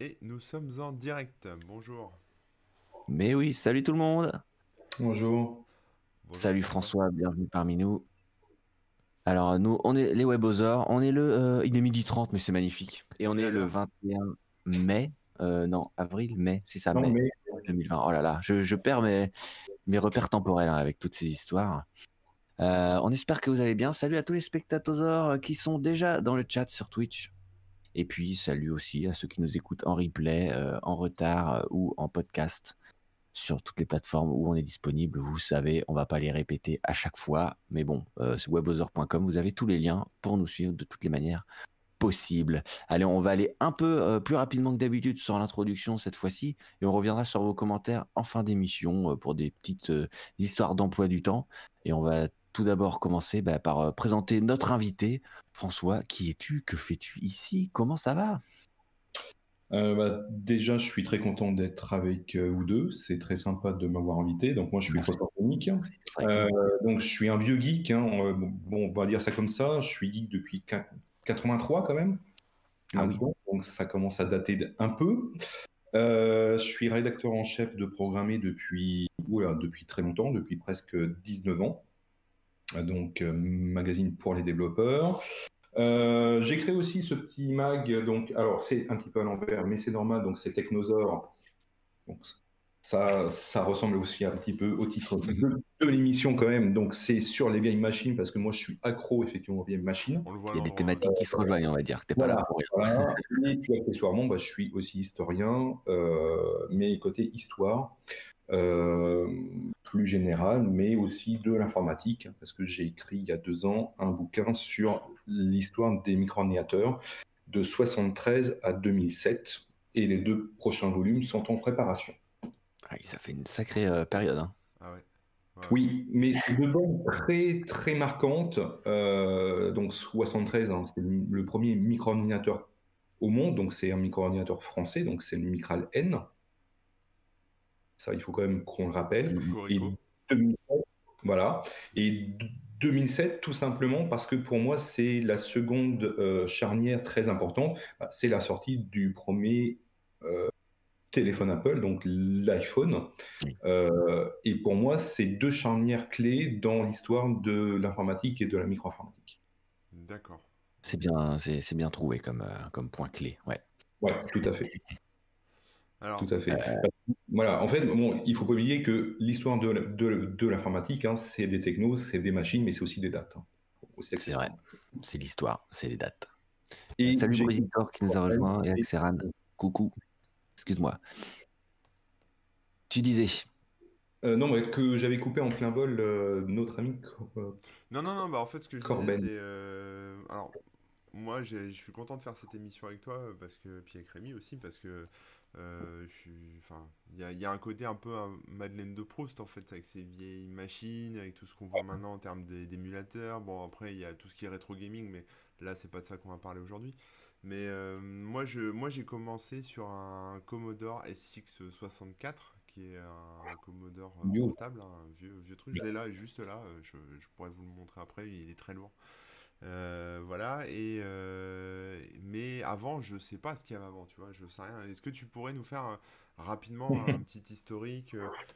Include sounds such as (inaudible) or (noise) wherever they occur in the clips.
Et nous sommes en direct. Bonjour. Mais oui, salut tout le monde. Bonjour. Bonjour, Salut François, bienvenue parmi nous. Alors nous, on est les Webosaures, on est le, euh, il est midi 30 mais c'est magnifique. Et on est le 21 mai, euh, non, avril, mai, c'est ça, Non, mai mais 2020. Oh là là, je, je perds mes, mes repères temporels hein, avec toutes ces histoires. Euh, on espère que vous allez bien. Salut à tous les spectateurs qui sont déjà dans le chat sur Twitch. Et puis salut aussi à ceux qui nous écoutent en replay, euh, en retard euh, ou en podcast sur toutes les plateformes où on est disponible. Vous savez, on va pas les répéter à chaque fois, mais bon, euh. Vous avez tous les liens pour nous suivre de toutes les manières possibles. Allez, on va aller un peu euh, plus rapidement que d'habitude sur l'introduction cette fois-ci, et on reviendra sur vos commentaires en fin d'émission pour des petites histoires d'emploi du temps. Et on va tout d'abord commencer bah, par présenter notre invité. François, qui es-tu? Que fais-tu ici? Comment ça va? Euh, bah, déjà, je suis très content d'être avec euh, vous deux. C'est très sympa de m'avoir invité. Donc moi, je suis photonique. Euh, donc je suis un vieux geek. hein. Euh, Bon, on va dire ça comme ça. Je suis geek depuis quin- 83 quand même. Ah oui. Donc ça commence à dater un peu. Euh, je suis rédacteur en chef de programmer depuis, oula, depuis très longtemps, depuis presque 19 ans. Donc euh, magazine pour les développeurs. Euh, j'ai créé aussi ce petit mag, donc alors c'est un petit peu à l'envers, mais c'est normal, donc c'est Technosaur. Donc ça, ça ressemble aussi un petit peu au titre de, de l'émission quand même. Donc c'est sur les vieilles machines parce que moi je suis accro effectivement aux vieilles machines. Il y a des thématiques qui se rejoignent, on va dire. T'es pas Voilà. là pour rien. Voilà. (laughs) Et puis accessoirement, bah, je suis aussi historien, euh, mais côté histoire, euh, plus général, mais aussi de l'informatique, parce que j'ai écrit il y a deux ans un bouquin sur l'histoire des micro-ordinateurs de 73 à 2007, et les deux prochains volumes sont en préparation. Ah, ça fait une sacrée euh, période. hein. Ah ouais. Ouais. Oui, mais c'est deux bandes très très marquantes. Euh, donc 73, hein, c'est le le premier micro-ordinateur au monde, donc c'est un micro-ordinateur français, donc c'est le Micral N. Ça, il faut quand même qu'on le rappelle. Et Cocorico. 2007, voilà. Et d- 2007, tout simplement parce que pour moi, c'est la seconde euh, charnière très importante. Bah, C'est la sortie du premier euh, téléphone Apple, donc l'iPhone. Oui. Euh, et pour moi, c'est deux charnières clés dans l'histoire de l'informatique et de la micro-informatique. D'accord. C'est bien, c'est bien trouvé comme, euh, comme point clé. Ouais. Ouais, tout à fait. (laughs) Alors, Tout à fait. Voilà, en fait, bon, il faut pas oublier que l'histoire de, la- de, de l'informatique, hein, c'est des technos, c'est des machines, mais c'est aussi des dates. hein. C'est vrai. C'est l'histoire, c'est les dates. Et Salut Brisitor qui nous a rejoint et Et- Axeran. Coucou. Excuse-moi. Tu disais. Euh, non, mais que j'avais coupé en plein vol euh, notre ami. euh, non, non, non, bah en fait, ce que je Corben. disais, c'est. euh, Alors, moi, je suis content de faire cette émission avec toi, euh, parce que. Puis avec Rémi aussi, parce que. Euh. Enfin, il y a, il y a un côté un peu un Madeleine de Proust, en fait, avec ces vieilles machines, avec tout ce qu'on voit maintenant en termes d'é- d'émulateurs. Bon, après, il y a tout ce qui est rétro gaming, mais là, c'est pas de ça qu'on va parler aujourd'hui. Mais euh, moi, je, moi, j'ai commencé sur un Commodore SX64, qui est un Commodore portable, hein, un vieux, vieux truc. Je l'ai là, juste là. euh, Je, je pourrais vous le montrer après. Il est très lourd. Euh, voilà. Et euh, mais avant, je sais pas ce qu'il y avait avant. Tu vois, je sais rien. Est-ce que tu pourrais nous faire euh, rapidement un petit historique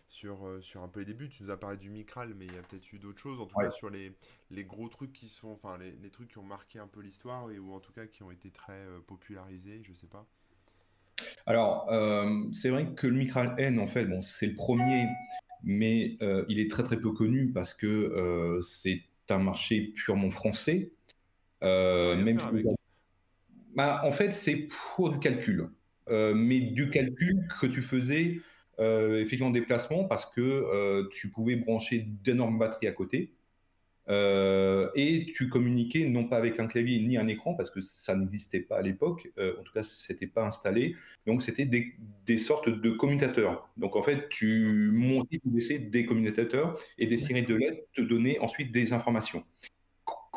sur sur un peu les débuts? Tu nous as parlé du Micral, mais il y a peut-être eu d'autres choses. En tout Ouais. cas, sur les les gros trucs qui sont, enfin les, les trucs qui ont marqué un peu l'histoire et ou en tout cas qui ont été très popularisés. Je sais pas. Alors, c'est vrai que le Micral N, en fait, bon, c'est le premier, mais il est très très peu connu parce que c'est un marché purement français. Euh, même si-. Bah, en fait, c'est pour du calcul, Euh, mais du calcul que tu faisais euh, effectivement en déplacement parce que tu pouvais brancher d'énormes batteries à côté. Et tu communiquais non pas avec un clavier ni un écran parce que ça n'existait pas à l'époque, en tout cas c'était pas installé, donc c'était des, des sortes de commutateurs. Donc en fait tu montais ou baissais des commutateurs et des séries de lettres te donnaient ensuite des informations.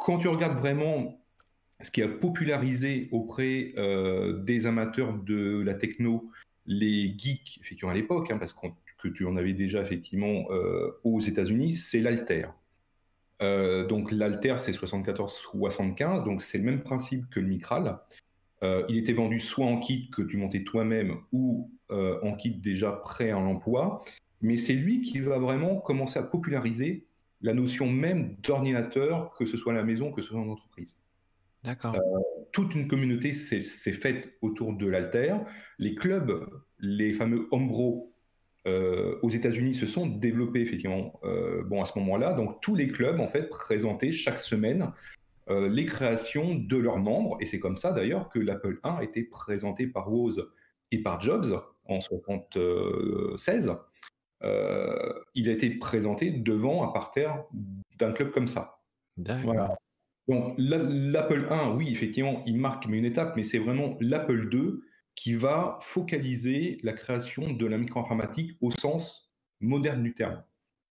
Quand tu regardes vraiment ce qui a popularisé auprès euh, des amateurs de la techno, les geeks effectivement à l'époque, hein, parce que tu en avais déjà effectivement euh, aux États-Unis, c'est l'Alter. Euh, donc l'Alter c'est 74-75, donc c'est le même principe que le Micral. Il était vendu soit en kit que tu montais toi-même ou en kit déjà prêt à l'emploi. Mais c'est lui qui va vraiment commencer à populariser la notion même d'ordinateur, que ce soit à la maison, que ce soit en entreprise. D'accord. toute une communauté s'est faite autour de l'Alter. Les clubs, les fameux Homebrew euh, aux États-Unis se sont développés effectivement euh, bon, à ce moment-là. Donc tous les clubs en fait présentaient chaque semaine euh, les créations de leurs membres. Et c'est comme ça d'ailleurs que l'Apple 1 a été présenté par Woz et par Jobs en 1976. Il a été présenté devant un parterre d'un club comme ça. D'accord. Donc l'Apple 1, oui, effectivement, il marque une étape, mais c'est vraiment l'Apple 2 qui va focaliser la création de la micro-informatique au sens moderne du terme.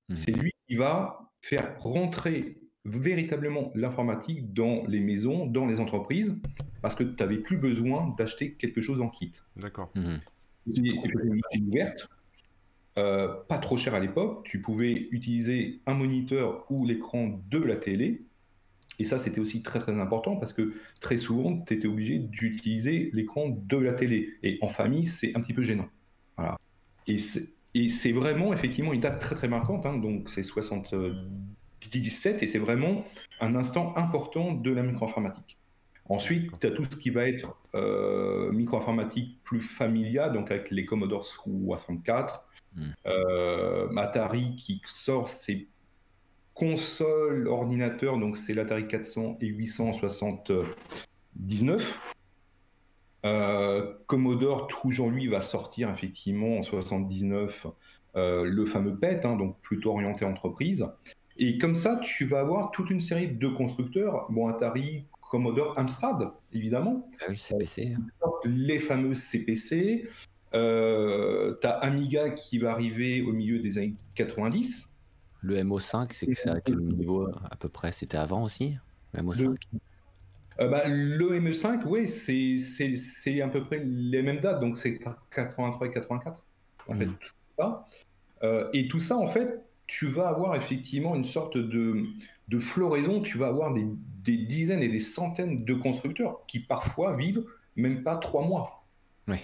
Hmm. C'est lui qui va faire rentrer véritablement l'informatique dans les maisons, dans les entreprises, parce que tu n'avais plus besoin d'acheter quelque chose en kit. D'accord. Machine ouverte, euh, pas trop cher à l'époque. Tu pouvais utiliser un moniteur ou l'écran de la télé. Et ça, c'était aussi très très important parce que très souvent, tu étais obligé d'utiliser l'écran de la télé. Et en famille, c'est un petit peu gênant. Voilà. Et c'est et c'est vraiment effectivement une date très très marquante. hein. Donc c'est 77 et c'est vraiment un instant important de la micro-informatique. Ensuite, tu as tout ce qui va être euh, micro-informatique plus familial, donc avec les Commodore 64, Mm. euh, Atari qui sort ses consoles, ordinateurs, donc c'est l'Atari 400 et 879. Euh, Commodore, toujours lui, va sortir effectivement en 79 euh, le fameux PET, hein, donc plutôt orienté entreprise. Et comme ça, tu vas avoir toute une série de constructeurs, bon, Atari, Commodore, Amstrad, évidemment, Ah oui, le CPC. hein. les fameux CPC. Euh, tu as Amiga qui va arriver au milieu des années 90. Le MO5, c'est que c'est à quel niveau à peu près? C'était avant aussi Le MO5 Euh, bah, le ME5, oui, c'est- à peu près les mêmes dates, donc c'est 83 et 84, en fait, Mhm. tout ça. Euh, et tout ça, en fait, tu vas avoir effectivement une sorte de, de floraison, tu vas avoir des, des dizaines et des centaines de constructeurs qui parfois vivent même pas trois mois. Oui.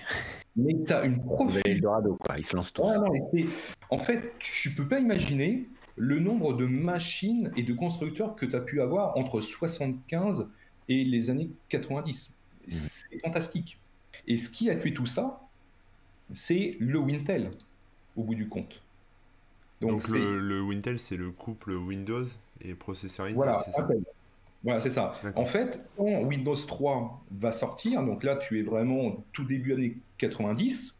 Mais tu as une Eldorado, quoi. Ils se lancent tous. Non, en fait, tu peux pas imaginer le nombre de machines et de constructeurs que tu as pu avoir entre 75 et les années 90. C'est fantastique. Et ce qui a tué tout ça, c'est le Wintel, au bout du compte. Donc, le, le Wintel, c'est le couple Windows et processeur Intel, Voilà, c'est ça Apple. Voilà, c'est ça. En fait, quand Windows 3 va sortir, donc là, tu es vraiment tout début années 90,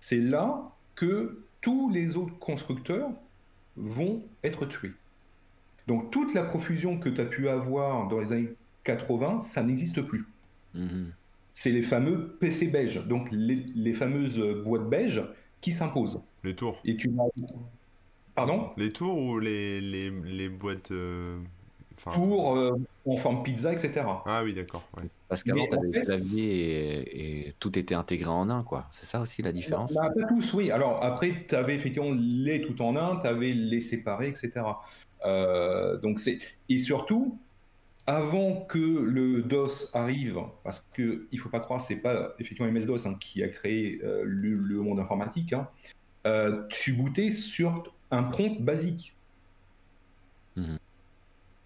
c'est là que tous les autres constructeurs vont être tués. Donc, toute la profusion que tu as pu avoir dans les années 80, ça n'existe plus. Mhm. C'est les fameux PC beige, donc les, les fameuses boîtes beige qui s'imposent. Les tours. Et tu vas... Pardon Les tours ou les, les, les boîtes. euh, enfin- Pour euh, en forme pizza, etc. Ah oui, d'accord. ouais. Parce qu'avant, Mais tu en avais fait- le clavier et, et tout était intégré en un, quoi. C'est ça aussi la différence Bah, pas tous, oui. Alors après, tu avais effectivement les tout en un, tu avais les séparés, etc. Euh, donc c'est et surtout avant que le DOS arrive, parce que il faut pas croire, c'est pas effectivement MS DOS hein, qui a créé euh, le, le monde informatique. hein. Euh, tu bootais sur un prompt basique. Mhm.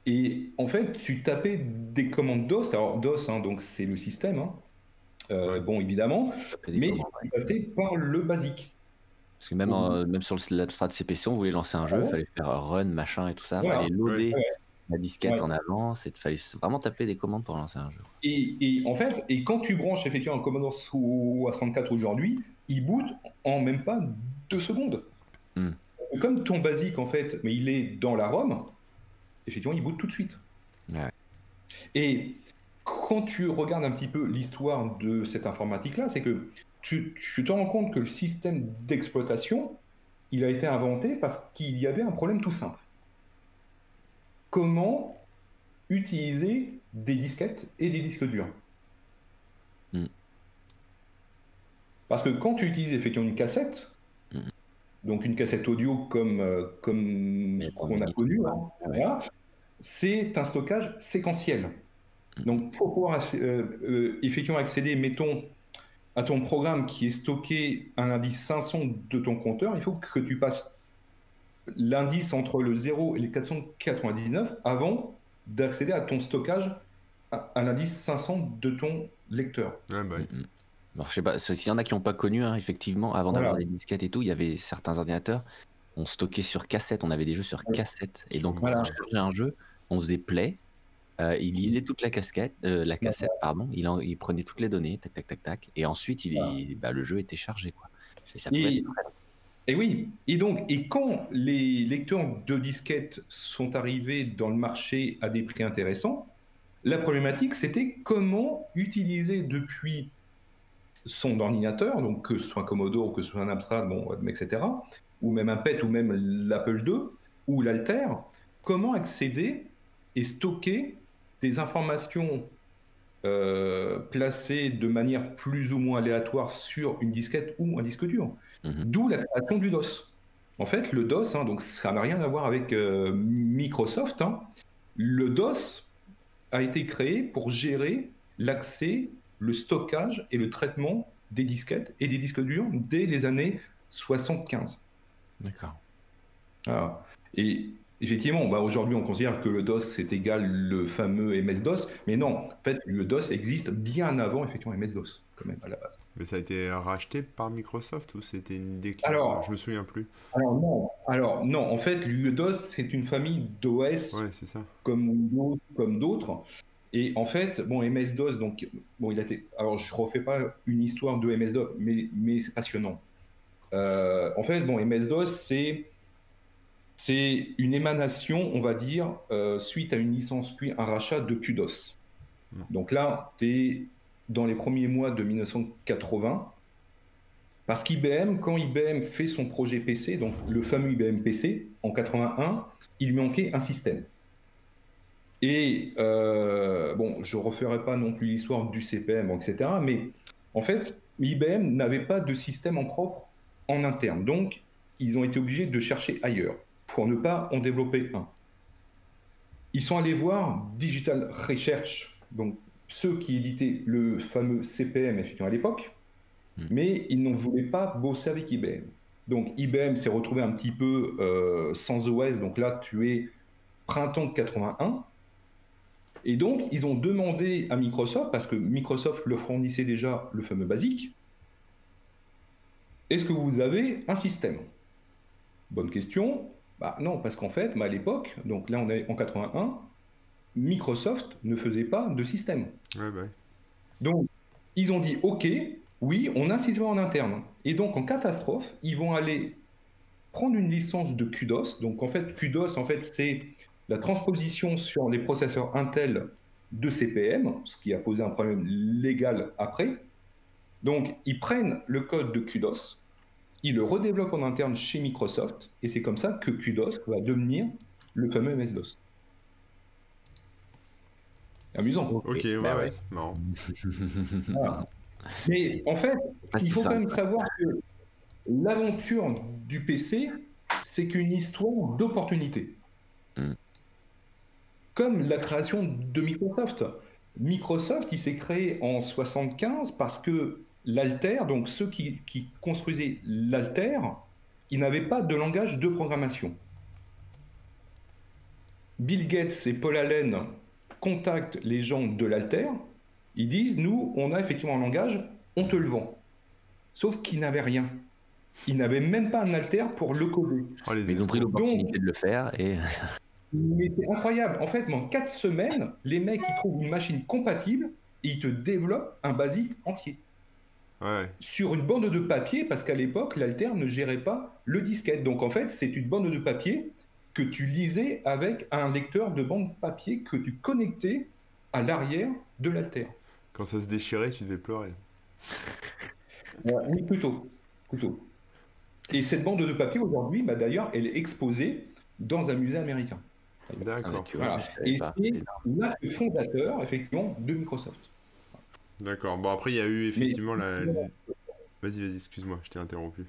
Et en fait, tu tapais des commandes DOS. Alors DOS, hein, donc c'est le système. hein. Euh, Ouais. Bon, évidemment, mais tu passais par le basique. Parce que même, en- même sur le l'abstrat CPC, on voulait lancer un jeu, il ouais fallait faire run, machin et tout ça. Il Voilà. fallait loader Ouais. la disquette Ouais. en avance. Il fallait vraiment taper des commandes pour lancer un jeu. Et, et en fait, et quand tu branches effectivement un Commodore 64 aujourd'hui, il boot en même pas deux secondes. Hmm. Comme ton basique en fait, mais il est dans la ROM, effectivement, il boot tout de suite. Ouais. Et quand tu regardes un petit peu l'histoire de cette informatique-là, c'est que tu, tu te rends compte que le système d'exploitation, il a été inventé parce qu'il y avait un problème tout simple. Comment utiliser des disquettes et des disques durs Mm. Parce que quand tu utilises effectivement une cassette. Donc une cassette audio comme, euh, comme ce qu'on a connu, ouais. hein, voilà, c'est un stockage séquentiel. Donc, pour pouvoir euh, euh, effectivement accéder, mettons, à ton programme qui est stocké un indice 500 de ton compteur, il faut que tu passes l'indice entre le 0 et les 499 avant d'accéder à ton stockage à, l'indice 500 de ton lecteur. Ouais, bah, Bon, je sais pas, s'il y en a qui n'ont pas connu, hein, effectivement, avant d'avoir Voilà. des disquettes et tout, il y avait certains ordinateurs, on stockait sur cassette, on avait des jeux sur cassette. Et donc, Voilà. pour charger un jeu, on faisait play, euh, il lisait toute la casquette, euh, la cassette, pardon, il, en- il prenait toutes les données, tac, tac, tac, tac, et ensuite, il, Voilà. il- bah, le jeu était chargé, quoi. Et ça être. Et oui, et donc, et quand les lecteurs de disquettes sont arrivés dans le marché à des prix intéressants, la problématique c'était comment utiliser depuis son ordinateur, donc que ce soit un Commodore, que ce soit un Amstrad, bon, etc., ou même un PET, ou même l'Apple II, ou l'Alter, comment accéder et stocker des informations euh, placées de manière plus ou moins aléatoire sur une disquette ou un disque dur? Mhm. D'où la création du DOS. En fait, le DOS, hein, donc ça n'a rien à voir avec euh, Microsoft. hein. Le DOS a été créé pour gérer l'accès, le stockage et le traitement des disquettes et des disques durs dès les années 75. D'accord. Voilà. Et effectivement, bah, aujourd'hui, on considère que le DOS c'est égal le fameux MS-DOS, mais non, en fait, le DOS existe bien avant effectivement MS-DOS, quand même, à la base. mais ça a été racheté par Microsoft ou c'était une idée qui Alors- Je me souviens plus. Alors non, alors non, en fait, le DOS c'est une famille d'OS Ouais, c'est ça. comme Windows, comme d'autres. Et en fait, bon, MS-DOS, donc, bon, il a été. Alors, je refais pas une histoire de MS-DOS, mais, mais c'est passionnant. Euh, en fait, bon, MS-DOS, c'est. C'est une émanation, on va dire, euh, suite à une licence puis un rachat de QDOS. Mm. Donc là, tu es dans les premiers mois de 1980. Parce qu'IBM, quand IBM fait son projet PC, donc le fameux IBM PC, en 81, il manquait un système. Et euh, bon, je ne referai pas non plus l'histoire du CPM, etc. Mais en fait, IBM n'avait pas de système en propre en interne. Donc, ils ont été obligés de chercher ailleurs pour ne pas en développer un. Ils sont allés voir Digital Research, donc ceux qui éditaient le fameux CPM effectivement à l'époque, Mm. mais ils ne voulaient pas bosser avec IBM. Donc IBM s'est retrouvé un petit peu euh, sans OS, donc là tu es printemps de 81. Et donc ils ont demandé à Microsoft, parce que Microsoft leur fournissait déjà le fameux basique, est-ce que vous avez un système? Bonne question. Bah non, parce qu'en fait, bah, à l'époque, donc là on est en 81, Microsoft ne faisait pas de système. Ouais, bah. Donc, ils ont dit OK, oui, on a un système en interne. Et donc, en catastrophe, ils vont aller prendre une licence de QDOS. Donc, en fait, QDOS, en fait, c'est la transposition sur les processeurs Intel de CPM, ce qui a posé un problème légal après. Donc, ils prennent le code de QDOS, ils le redéveloppent en interne chez Microsoft, et c'est comme ça que QDOS va devenir le fameux MS-DOS. Amusant. Ok, ouais, bah ouais. ouais. (laughs) Voilà. (laughs) Mais en fait, il faut quand même savoir que l'aventure du PC, c'est qu'une histoire d'opportunité. Mm. Comme la création de Microsoft. Microsoft, il s'est créé en 75 parce que l'Alter, donc ceux qui, qui construisaient l'Alter, ils n'avaient pas de langage de programmation. Bill Gates et Paul Allen contactent les gens de l'Alter, ils disent, nous, on a effectivement un langage, on te le vend. Sauf qu'ils n'avaient rien. Ils n'avaient même pas un alter pour le coder. Oh, ils ont pris l'opportunité de le faire et (laughs) Mais c'est incroyable. En fait, en 4 semaines, les mecs, ils trouvent une machine compatible et ils te développent un basique entier. Ouais, Sur une bande de papier, parce qu'à l'époque, l'alter ne gérait pas le disquette. Donc en fait, c'est une bande de papier que tu lisais avec un lecteur de bande papier que tu connectais à l'arrière de l'alter. quand ça se déchirait, tu devais pleurer. Oui, plutôt. plutôt. Et cette bande de papier, aujourd'hui, bah, d'ailleurs, elle est exposée dans un musée américain. Ah, D'accord, Voilà. savais Et c'est l'acte fondateur, effectivement, de Microsoft. d'accord. Bon, après, il y a eu effectivement la. Vas-y, vas-y, excuse-moi, je t'ai interrompu.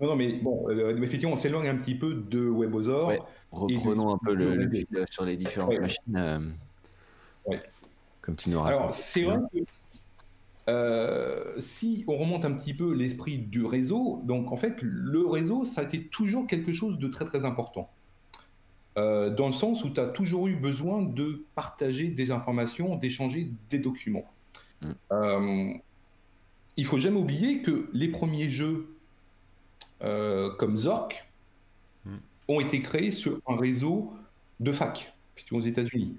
Non, non, mais bon, euh, effectivement, on s'éloigne un petit peu de WebOzor. Ouais. Reprenons un peu le, le fil sur les différentes Ouais. machines. euh, comme tu nous Alors, c'est vrai que si on remonte un petit peu l'esprit du réseau, donc en fait, le réseau, ça a été toujours quelque chose de très très important. Dans le sens où tu as toujours eu besoin de partager des informations, d'échanger des documents. Mm. il faut jamais oublier que les premiers jeux comme Zork, ont été créés sur un réseau de fac aux États-Unis.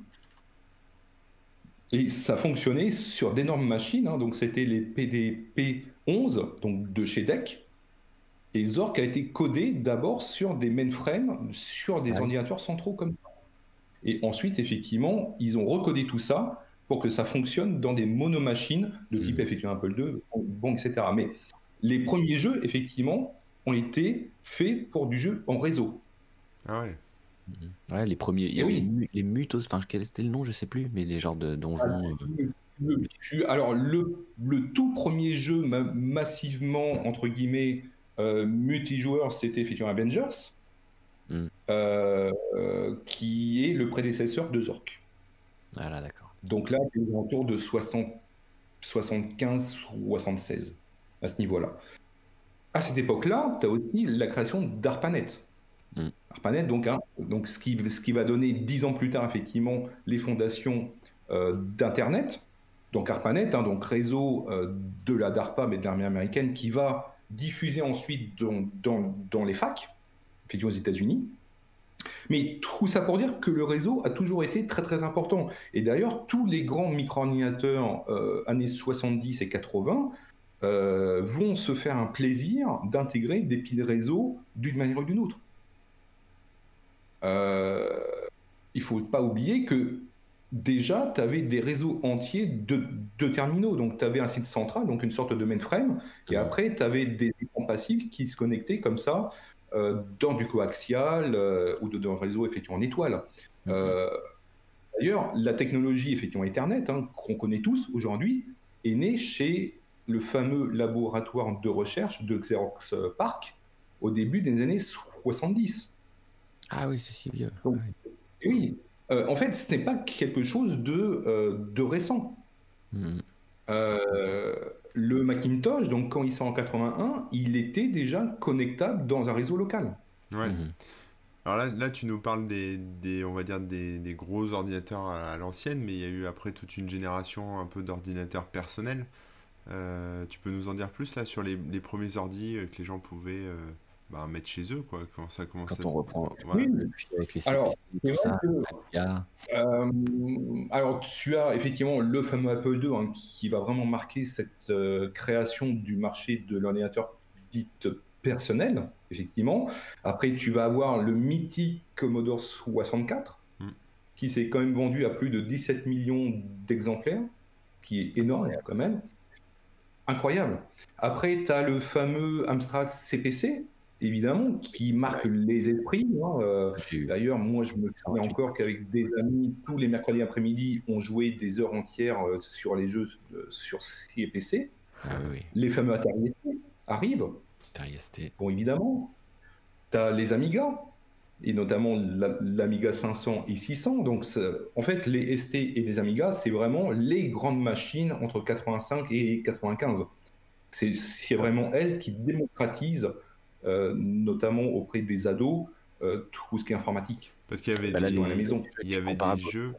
Et ça fonctionnait sur d'énormes machines, hein. donc c'était les PDP-11, donc de chez DEC. Et Zork a été codé d'abord sur des mainframes, sur des ordinateurs centraux comme ça. Et ensuite, effectivement, ils ont recodé tout ça pour que ça fonctionne dans des monomachines de type mmh. effectivement Apple II, bon, etc. Mais les premiers jeux, effectivement, ont été faits pour du jeu en réseau. Ah ouais. Ouais, les premiers. Il y avait les mutes, enfin, quel était le nom, je sais plus, mais les genres de donjons. Euh. alors, le, le, tout premier jeu massivement, entre guillemets, multijoueur, c'était effectivement Avengers, hmm. euh, qui est le prédécesseur de Zork. Voilà, d'accord. Donc là, c'est autour de 60, 75, 76, à ce niveau-là. À cette époque-là, tu as aussi la création d'ARPANET. Mm. ARPANET, donc, hein, donc ce, qui, ce qui va donner dix ans plus tard, effectivement, les fondations euh, d'Internet. Donc ARPANET, hein, donc réseau euh, de la DARPA, mais de l'armée américaine, qui va diffuser ensuite dans, dans, les facs, effectivement aux États-Unis. Mais tout ça pour dire que le réseau a toujours été très très important. Et d'ailleurs, tous les grands micro-ordinateurs euh, années 70 et 80 vont se faire un plaisir d'intégrer des piles réseau d'une manière ou d'une autre. Euh, il faut pas oublier que déjà, tu avais des réseaux entiers de, terminaux. Donc, tu avais un site central, donc une sorte de mainframe, et après, tu avais des écrans passifs qui se connectaient comme ça euh, dans du coaxial euh, ou dans un réseau effectivement en étoile. D'ailleurs, la technologie effectivement Ethernet, hein, qu'on connaît tous aujourd'hui, est née chez le fameux laboratoire de recherche de Xerox Park au début des années 70. Ah oui, c'est si vieux. Oui, euh, en fait, ce n'est pas quelque chose de, euh, de récent. Hmm. Euh, le Macintosh, donc quand il sort en 81, il était déjà connectable dans un réseau local. Ouais. Hmm. Alors là, là, tu nous parles des, des on va dire des, des gros ordinateurs à, l'ancienne, mais il y a eu après toute une génération un peu d'ordinateurs personnels. tu peux nous en dire plus là sur les, les premiers ordis que les gens pouvaient bah, mettre chez eux, quoi, quand ça commence quand on reprend avec les alors, euh, alors, tu as effectivement le fameux Apple II hein, qui va vraiment marquer cette euh, création du marché de l'ordinateur dit personnel, effectivement. Après, tu vas avoir le mythique Commodore 64, mm. qui s'est quand même vendu à plus de 17 millions d'exemplaires, qui est énorme quand même. Incroyable. Après, tu as le fameux Amstrad CPC, évidemment, qui marque les esprits. Hein, euh, d'ailleurs, moi, je me souviens encore qu'avec des amis, tous les mercredis après-midi, on jouait des heures entières euh, sur les jeux euh, sur CPC. Ah les fameux Atari ST arrivent. Atari ST. Bon, évidemment. Tu as les Amiga, et notamment l'Amiga 500 et 600. Donc, en fait, les ST et les Amiga, c'est vraiment les grandes machines entre 85 et 95. C'est vraiment elles qui démocratisent notamment auprès des ados, euh, tout ce qui est informatique. Parce qu'il y avait des, à la maison. Il y avait des jeux.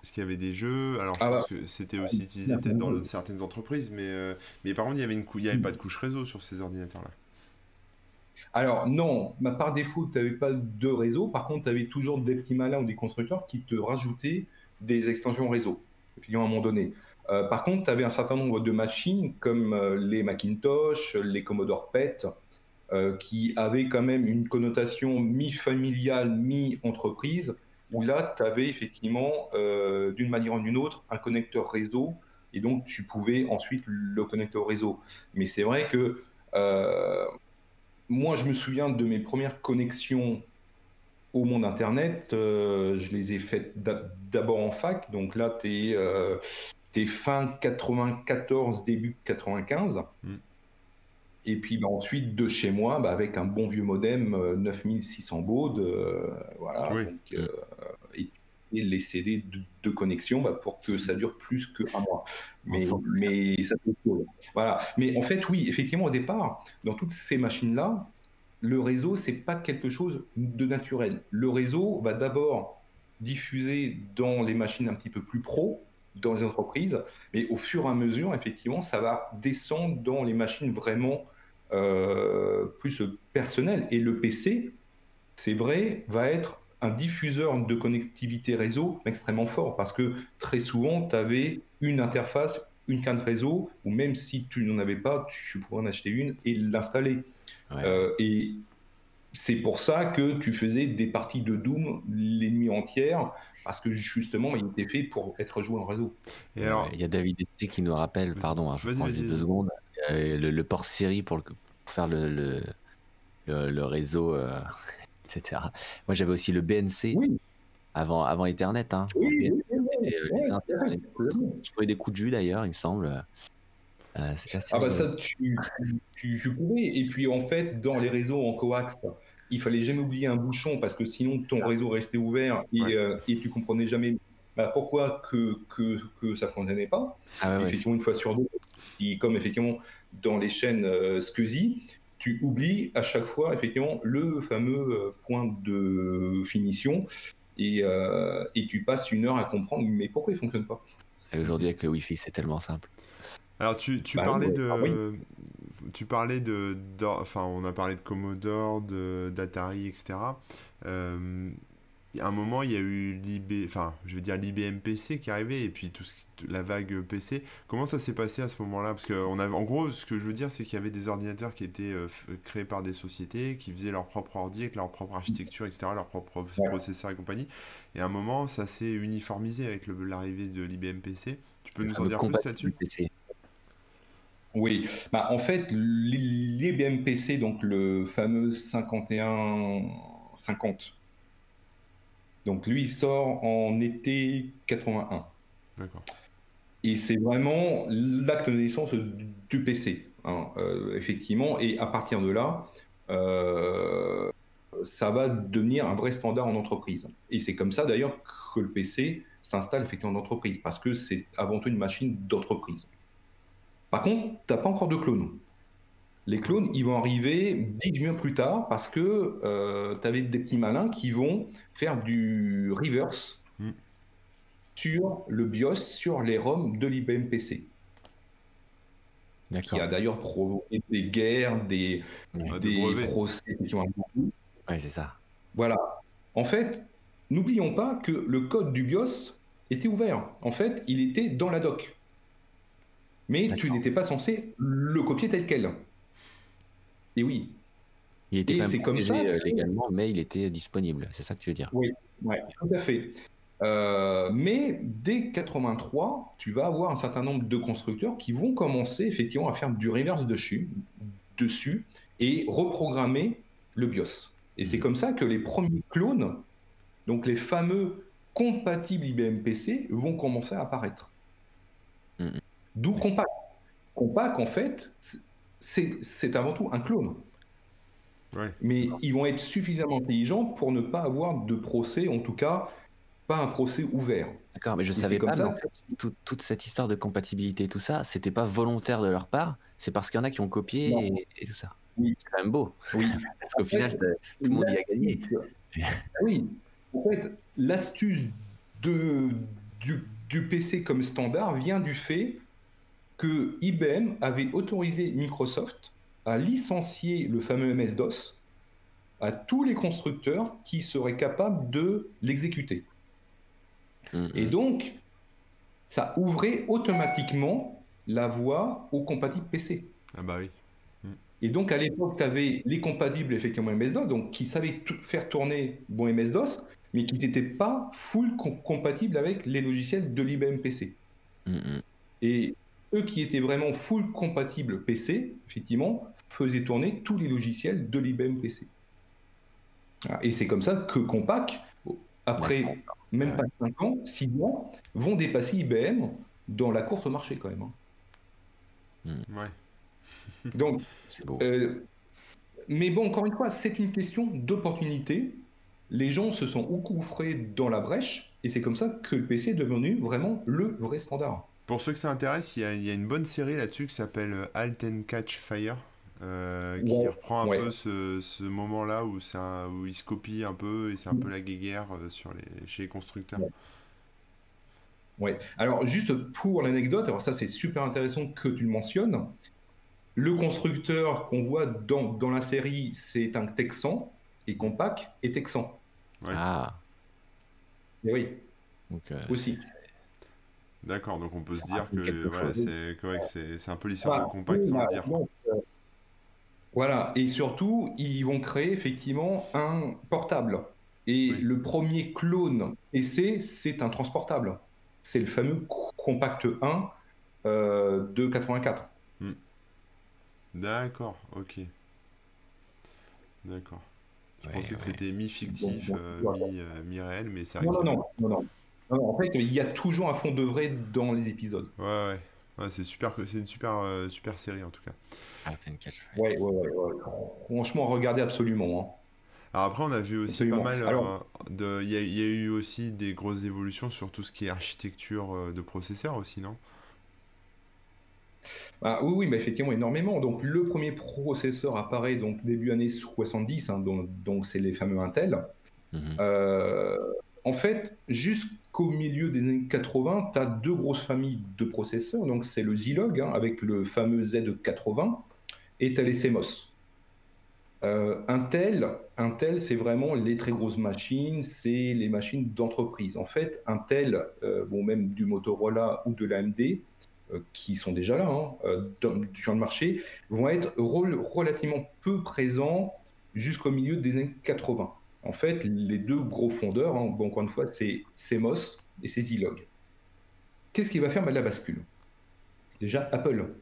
Parce qu'il y avait des jeux, alors je ah pense que c'était aussi utilisé peut-être dans certaines entreprises, mais, euh, mais par contre, il n'y avait, une il avait pas de couche réseau sur ces ordinateurs-là. Alors non, bah, par défaut, tu n'avais pas de réseau. Par contre, tu avais toujours des petits malins ou des constructeurs qui te rajoutaient des extensions réseau, à un moment donné. par contre, tu avais un certain nombre de machines comme les Macintosh, les Commodore PET, euh, qui avait quand même une connotation mi-familiale, mi-entreprise, où là, tu avais effectivement, euh, d'une manière ou d'une autre, un connecteur réseau, et donc tu pouvais ensuite le connecter au réseau. Mais c'est vrai que euh, moi, je me souviens de mes premières connexions au monde Internet, je les ai faites d'abord en fac, donc là, tu es, fin 94, début 95. Et puis bah, ensuite, de chez moi, bah, avec un bon vieux modem 9600 euh, baudes, euh, voilà. Donc, euh, et les CD de, connexion bah, pour que ça dure plus qu'un mois. Mais, mais ça Voilà. Mais en fait, oui, effectivement, au départ, dans toutes ces machines-là, le réseau, c'est pas quelque chose de naturel. Le réseau va d'abord diffuser dans les machines un petit peu plus pro, dans les entreprises, mais au fur et à mesure, effectivement, ça va descendre dans les machines vraiment plus personnelles. Et le PC, c'est vrai, va être un diffuseur de connectivité réseau extrêmement fort, parce que très souvent, tu avais une interface, une carte réseau, ou même si tu n'en avais pas, tu pourrais en acheter une et l'installer. Euh, et c'est pour ça que tu faisais des parties de Doom l'ennemi entière parce que justement, il était fait pour être joué en réseau. Et alors... Il y a David Esté qui nous rappelle, pardon, hein, je prends deux secondes, euh, le, port Siri pour, faire le, le, réseau, euh, (laughs) etc. Moi, j'avais aussi le BNC avant, avant Ethernet. Hein. Oui, Je trouvais des coups de jus d'ailleurs, il me semble. Euh, ah bah ça, tu, tu, tu, pouvais. Et puis en fait, dans les réseaux en coax, il fallait jamais oublier un bouchon parce que sinon ton ah. réseau restait ouvert et, euh, et tu comprenais jamais bah, pourquoi que, que, que ça fonctionnait pas? Ah effectivement, une fois sur deux, et comme effectivement dans les chaînes euh, SCSI, tu oublies à chaque fois effectivement le fameux euh, point de finition et, euh, et tu passes une heure à comprendre mais pourquoi il fonctionne pas? Aujourd'hui avec le Wi-Fi c'est tellement simple. Alors tu, tu bah parlais de, ah tu parlais de, enfin, on a parlé de Commodore, d'Atari, etc. Euh, à un moment, il y a eu l'IB, enfin, je veux dire l'IBM PC qui est arrivé et puis tout ce la vague PC. Comment ça s'est passé à ce moment-là? Parce que on en gros, ce que je veux dire, c'est qu'il y avait des ordinateurs qui étaient euh, créés par des sociétés, qui faisaient leur propre ordi avec leur propre architecture, etc., leur propre processeur et compagnie. Et à un moment, ça s'est uniformisé avec l'arrivée de l'IBM PC. Tu peux nous en dire plus là-dessus? Oui, bah, en fait, l'IBM PC, donc le fameux 51-50, donc lui, il sort en été 81. D'accord. Et c'est vraiment l'acte de naissance du PC, hein, euh, effectivement. Et à partir de là, euh, ça va devenir un vrai standard en entreprise. Et c'est comme ça d'ailleurs que le PC s'installe effectivement en entreprise, parce que c'est avant tout une machine d'entreprise. Par contre, tu n'as pas encore de clones. Les clones, ils vont arriver dix mois plus tard parce que euh, tu avais des petits malins qui vont faire du reverse hmm. sur le BIOS, sur les ROM de l'IBM PC. Qui a d'ailleurs provoqué des guerres, des, des procès qui ont Oui, c'est ça. Voilà. En fait, n'oublions pas que le code du BIOS était ouvert. En fait, il était dans la doc mais tu n'étais pas censé le copier tel quel. Et oui. Il était c'est comme ça euh, légalement, mais il était disponible. C'est ça que tu veux dire? Oui, tout à fait. Euh, mais dès 83, tu vas avoir un certain nombre de constructeurs qui vont commencer effectivement à faire du reverse dessus, dessus et reprogrammer le BIOS. Et c'est mmh. comme ça que les premiers clones, donc les fameux compatibles IBM PC, vont commencer à apparaître. Mmh. D'où Compact. Compact, en fait, c'est avant tout un clone. Mais ils vont être suffisamment intelligents pour ne pas avoir de procès, en tout cas, pas un procès ouvert. D'accord, mais je ne savais pas, ça, toute cette histoire de compatibilité, tout ça, c'était pas volontaire de leur part, c'est parce qu'il y en a qui ont copié et, tout ça. Oui. C'est quand même beau. Oui. (laughs) parce qu'au final, tout le monde y a gagné. oui. En fait, l'astuce du, du PC comme standard vient du fait que IBM avait autorisé Microsoft à licencier le fameux MS-DOS à tous les constructeurs qui seraient capables de l'exécuter. Mm-hmm. Et donc, ça ouvrait automatiquement la voie aux compatibles PC. Ah bah oui. Et donc, à l'époque, tu avais les compatibles, effectivement, MS-DOS, donc qui savaient faire tourner bon MS-DOS, mais qui n'étaient pas full compatibles avec les logiciels de l'IBM PC. Mm-hmm. Et eux qui étaient vraiment full compatibles PC, effectivement, faisaient tourner tous les logiciels de l'IBM PC. Et c'est comme ça que Compaq, après même pas 5 ans, 6 mois, vont dépasser IBM dans la course au marché quand même. Hein. Hmm. Ouais. (laughs) Donc, euh, mais bon, encore une fois, c'est une question d'opportunité. Les gens se sont frais dans la brèche Et c'est comme ça que le PC est devenu vraiment le vrai standard. Pour ceux que ça intéresse, il y a, il y a une bonne série là-dessus qui s'appelle Alt and Catch Fire. euh, qui Ouais, reprend un ouais. peu ce, ce moment-là où, un- où il se copie un peu et c'est un peu la guéguerre euh, sur les, chez les constructeurs. Ouais. Ouais. Alors, juste pour l'anecdote, alors ça c'est super intéressant que tu le mentionnes. Le constructeur qu'on voit dans, dans la série, c'est un Texan, et Compaq est Texan. Ouais. Ah, Et oui, donc euh, aussi. D'accord, donc on peut se dire que voilà, c'est un peu l'histoire Voilà. de Compact sans bah, le dire. donc, euh, voilà, et surtout, ils vont créer effectivement un portable. Et Oui. le premier clone essai, c'est un transportable. C'est le fameux Compact 1 euh, de 84. D'accord, ok. D'accord. Je Ouais, pensais que c'était mi-fictif, euh, mi, mi-réel, mais c'est non, non, non. Non, En fait, il y a toujours un fond de vrai dans les épisodes. Ouais, ouais. Ouais, c'est super, c'est une super, euh, super série en tout cas. Catch Fire. Ouais, ouais, ouais, ouais. Franchement, regardez absolument. hein. Alors après, on a vu aussi Absolument. pas mal. euh, Alors- de, il y, a- il y a eu aussi des grosses évolutions sur tout ce qui est architecture euh, de processeurs aussi, non? Ah, oui, oui, mais effectivement, énormément. Donc, le premier processeur apparaît donc début années 70, hein, donc donc c'est les fameux Intel. Mhm. Euh, en fait, jusqu'au milieu des années 80, tu as deux grosses familles de processeurs. Donc, c'est le Zilog hein, avec le fameux Z80 et tu as les CMOS. Euh, Intel, Intel c'est vraiment les très grosses machines, c'est les machines d'entreprise. En fait, Intel, euh, bon, même du Motorola ou de l'AMD, euh, qui sont déjà là hein, dans, dans le marché, vont être rel- relativement peu présents jusqu'au milieu des années 80. En fait, les deux gros fondeurs, hein, bon, encore une fois, c'est CMOS et c'est Zilog. Qu'est-ce qui va faire bah, la bascule? Déjà, Apple.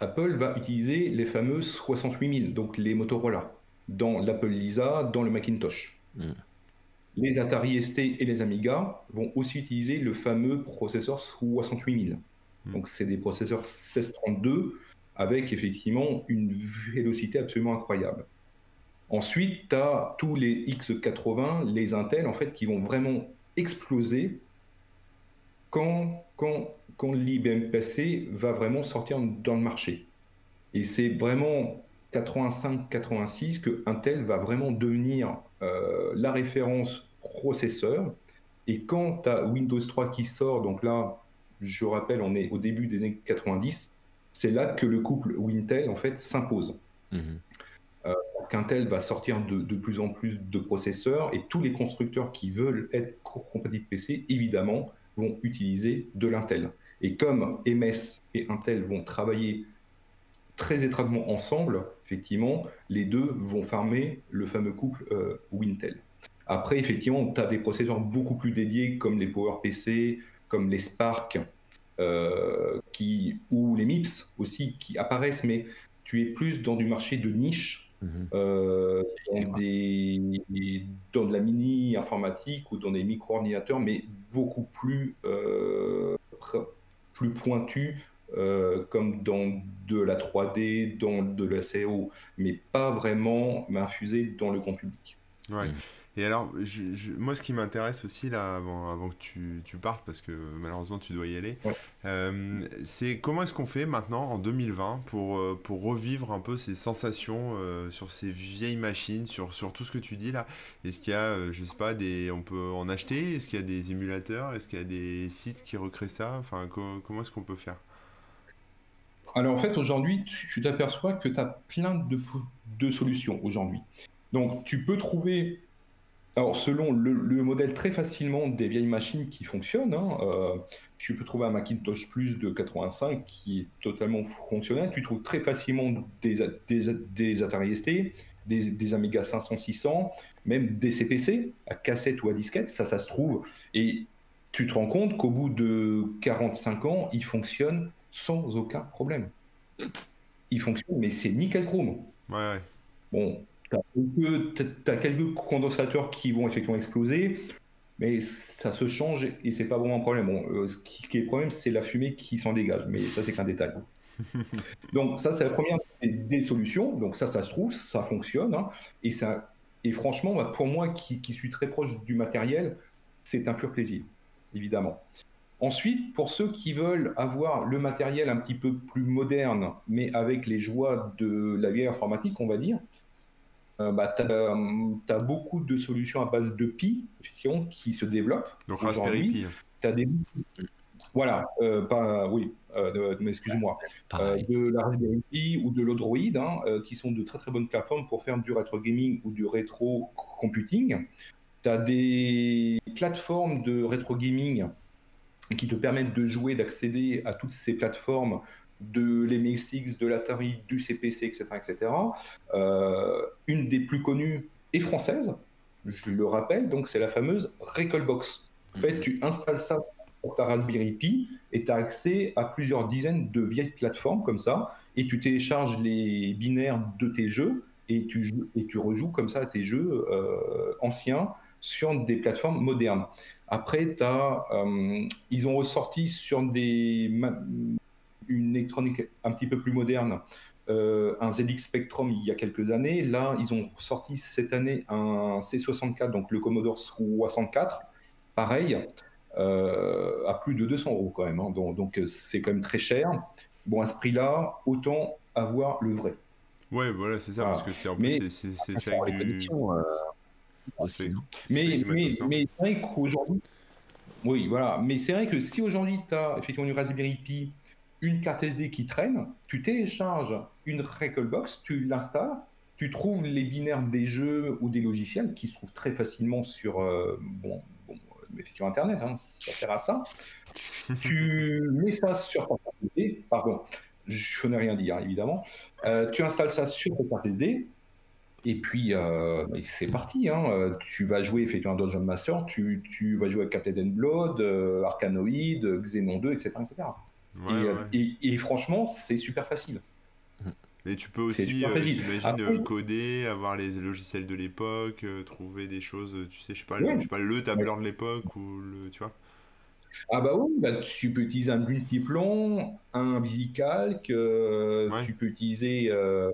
Apple va utiliser les fameux 68000, donc les Motorola, dans l'Apple Lisa, dans le Macintosh. Mm. Les Atari ST et les Amiga vont aussi utiliser le fameux processeur 68000. Mm. Donc, c'est des processeurs 1632 avec effectivement une vélocité absolument incroyable. Ensuite, tu as tous les X80, les Intel, en fait, qui vont vraiment exploser quand, quand, quand l'IBM PC va vraiment sortir dans le marché. Et c'est vraiment 85-86 que Intel va vraiment devenir euh, la référence processeur. Et quand tu as Windows 3 qui sort, donc là, je rappelle, on est au début des années 90, c'est là que le couple Wintel, en fait, s'impose Parce qu'Intel va sortir de, de plus en plus de processeurs et tous les constructeurs qui veulent être compatibles PC, évidemment, vont utiliser de l'Intel. Et comme MS et Intel vont travailler très étroitement ensemble, effectivement, les deux vont former le fameux couple euh, Wintel. Après, effectivement, tu as des processeurs beaucoup plus dédiés comme les PowerPC, comme les Spark, euh, qui, ou les MIPS aussi, qui apparaissent, mais tu es plus dans du marché de niche Mhm. euh, dans, des, dans de la mini informatique ou dans des micro-ordinateurs, mais beaucoup plus, euh, plus pointus, euh, comme dans de la 3D, dans de la CO, mais pas vraiment infusé dans le grand public. Ouais. Mm. Et alors, je- je- moi, ce qui m'intéresse aussi, là, avant, avant que tu, tu partes, parce que malheureusement, tu dois y aller, Ouais. euh, c'est comment est-ce qu'on fait maintenant, en 2020, pour, euh, pour revivre un peu ces sensations euh, sur ces vieilles machines, sur, sur tout ce que tu dis là? Est-ce qu'il y a, je sais pas, des, on peut en acheter? Est-ce qu'il y a des émulateurs? Est-ce qu'il y a des sites qui recréent ça? Enfin, co- comment est-ce qu'on peut faire? Alors en fait, aujourd'hui, tu tu t'aperçois que tu as plein de, de solutions aujourd'hui. Donc tu peux trouver, alors selon le, le modèle très facilement des vieilles machines qui fonctionnent, hein, euh, tu peux trouver un Macintosh Plus de 85 qui est totalement fonctionnel. Tu trouves très facilement des, des, des Atari ST, des, des Amiga 500-600, même des CPC à cassette ou à disquette, ça, ça se trouve. Et tu te rends compte qu'au bout de 45 ans, ils fonctionnent sans aucun problème. Ils fonctionnent, mais c'est nickel chrome. Ouais, ouais. Bon, tu as, quelques condensateurs qui vont effectivement exploser, mais ça se change et c'est pas vraiment un problème. Bon, euh, ce qui, qui est le problème, c'est la fumée qui s'en dégage, mais ça, c'est qu'un détail. (laughs) Donc, ça, c'est la première des, des solutions. Donc, ça, ça se trouve, ça fonctionne. hein. et, ça, et franchement, bah, pour moi qui, qui suis très proche du matériel, c'est un pur plaisir, évidemment. Ensuite, pour ceux qui veulent avoir le matériel un petit peu plus moderne, mais avec les joies de la vieille informatique, on va dire, euh, bah, tu as, beaucoup de solutions à base de Pi qui se développent. Donc Raspberry Pi. As des... Voilà, euh, pas, oui, euh, excuse-moi, de la Raspberry Pi ou de l'Odroid, hein, qui sont de très très bonnes plateformes pour faire du rétro gaming ou du rétro computing. Tu as des plateformes de rétro gaming qui te permettent de jouer, d'accéder à toutes ces plateformes de l'MSX, de l'Atari, du CPC, etc. etc. Euh, une des plus connues est française, je le rappelle, donc c'est la fameuse Recalbox. En fait, mhm. tu installes ça sur ta Raspberry Pi et tu as accès à plusieurs dizaines de vieilles plateformes comme ça, et tu télécharges les binaires de tes jeux et tu, et tu rejoues comme ça tes jeux euh, anciens sur des plateformes modernes. Après, as, euh, ils ont ressorti sur des une électronique un petit peu plus moderne, euh, un ZX Spectrum il y a quelques années. Là, ils ont sorti cette année un C64, donc le Commodore 64, pareil, euh, à plus de 200 euros quand même. Hein. donc, c'est quand même très cher. Bon, à ce prix-là, autant avoir le vrai. Ouais, voilà, c'est ça, parce que c'est en plus, c'est mais, mais, mais c'est vrai qu'aujourd'hui, oui, voilà. Mais c'est vrai que si aujourd'hui tu as effectivement une Raspberry Pi, une carte SD qui traîne, tu télécharges une Recalbox, tu l'installes, tu trouves les binaires des jeux ou des logiciels qui se trouvent très facilement sur euh, bon, bon, effectivement Internet, hein, ça sert à ça. (laughs) tu mets ça sur ta carte SD, pardon, je n'ai rien dit hein, évidemment. Euh, tu installes ça sur ta carte SD, et puis, euh, c'est parti. Hein. Tu vas jouer effectivement à Dungeon Master, tu, tu, vas jouer à Captain Blood, euh, Arcanoid, Xenon 2, etc. etc. Euh, et, franchement, c'est super facile. Et tu peux aussi, j'imagine, coder, avoir les logiciels de l'époque, trouver des choses, tu sais, je sais pas, le, sais pas le tableur de l'époque ou le, tu vois. Ah bah oui, bah, tu peux utiliser un multiplon, un visicalc, tu peux utiliser euh,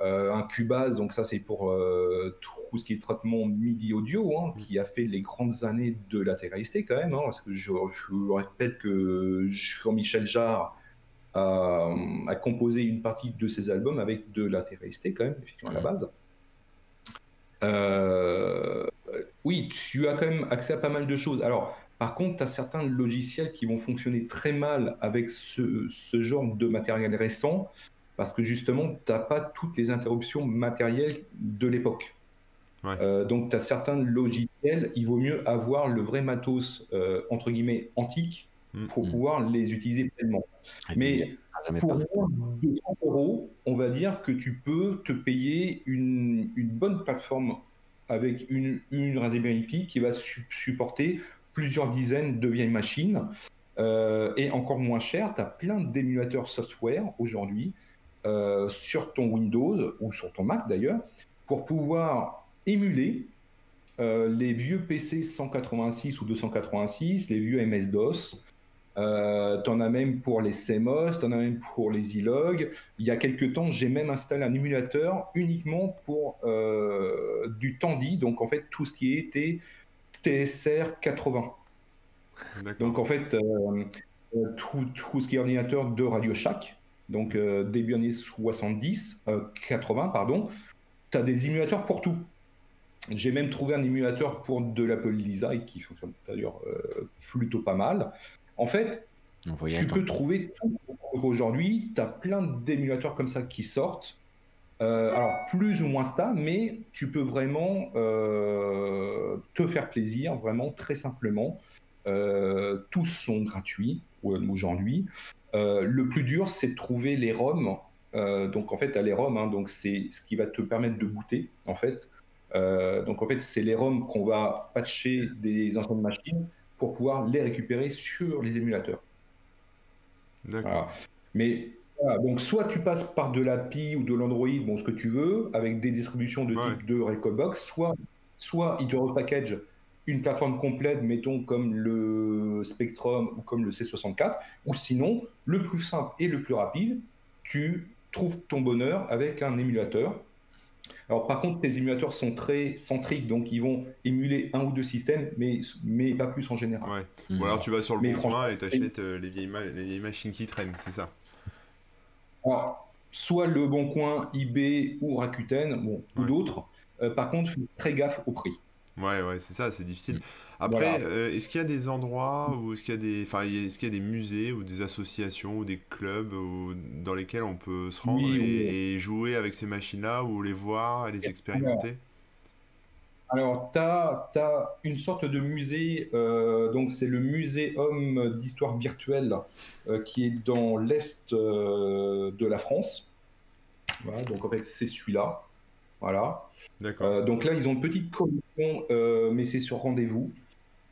un Cubase, donc ça c'est pour euh, tout ce qui est traitement MIDI audio, hein, qui a fait les grandes années de télé quand même, hein, parce que je, je répète que Jean-Michel Jarre a, composé une partie de ses albums avec de télé quand même, effectivement à la base. Euh, oui, tu as quand même accès à pas mal de choses. Alors, par contre, tu as certains logiciels qui vont fonctionner très mal avec ce, ce genre de matériel récent parce que justement, tu n'as pas toutes les interruptions matérielles de l'époque. Euh, donc, tu as certains logiciels, il vaut mieux avoir le vrai matos, euh, entre guillemets, antique, mm, pour mm. pouvoir les utiliser pleinement. Mais pour 200 euros, on va dire que tu peux te payer une, bonne plateforme avec une, une Raspberry Pi qui va supporter plusieurs dizaines de vieilles machines. Euh, et encore moins cher, tu as plein d'émulateurs software aujourd'hui euh, sur ton Windows ou sur ton Mac d'ailleurs pour pouvoir émuler euh, les vieux PC 186 ou 286, les vieux MS-DOS. Euh, tu en as même pour les CMOS, tu en as même pour les e-log. Il y a quelques temps, j'ai même installé un émulateur uniquement pour du Tandy, donc en fait tout ce qui était TSR 80. Donc en fait, tout, tout, ce qui est ordinateur de Radio Shack, donc euh, début années 70, 80, euh, pardon, tu as des émulateurs pour tout. J'ai même trouvé un émulateur pour de l'Apple Lisa qui fonctionne d'ailleurs euh, plutôt pas mal. En fait, tu peux trouver tout. Aujourd'hui, tu as plein d'émulateurs comme ça qui sortent. alors, plus ou moins stable, mais tu peux vraiment te faire plaisir, vraiment très simplement. tous sont gratuits aujourd'hui. Euh, le plus dur, c'est de trouver les ROM. Euh, donc en fait, à les ROM, hein, donc c'est ce qui va te permettre de booter en fait. Euh, donc en fait, c'est les ROM qu'on va patcher des anciennes machines pour pouvoir les récupérer sur les émulateurs. D'accord. Mais donc soit tu passes par de l'API ou de l'Android, bon ce que tu veux, avec des distributions de type de Recalbox, soit soit ils te repackage une plateforme complète, mettons comme le Spectrum ou comme le C64, ou sinon, le plus simple et le plus rapide, tu trouves ton bonheur avec un émulateur. Alors par contre, les émulateurs sont très centriques, donc ils vont émuler un ou deux systèmes, mais, mais pas plus en général. Ouais. Ou alors tu vas sur le Mais bon coin franchement, et t'achètes euh, les, vieilles ma- les vieilles machines qui traînent, c'est ça. Alors, soit Le Bon Coin, eBay ou Rakuten, bon, ou d'autres. Euh, par contre, faites très gaffe au prix. Ouais, ouais, c'est ça, c'est difficile. Après, Voilà. euh, est-ce qu'il y a des endroits ou est-ce qu'il y a des, enfin, est-ce qu'il y a des musées ou des associations ou des clubs dans lesquels on peut se rendre Oui, et, oui. et jouer avec ces machines-là ou les voir, et les expérimenter? Alors, tu as, une sorte de musée, euh, donc c'est le Muséum d'histoire virtuelle euh, qui est dans l'est de la France. Voilà, donc en fait, c'est celui-là. Voilà. D'accord. Donc là, ils ont une petite collection, euh, mais c'est sur rendez-vous.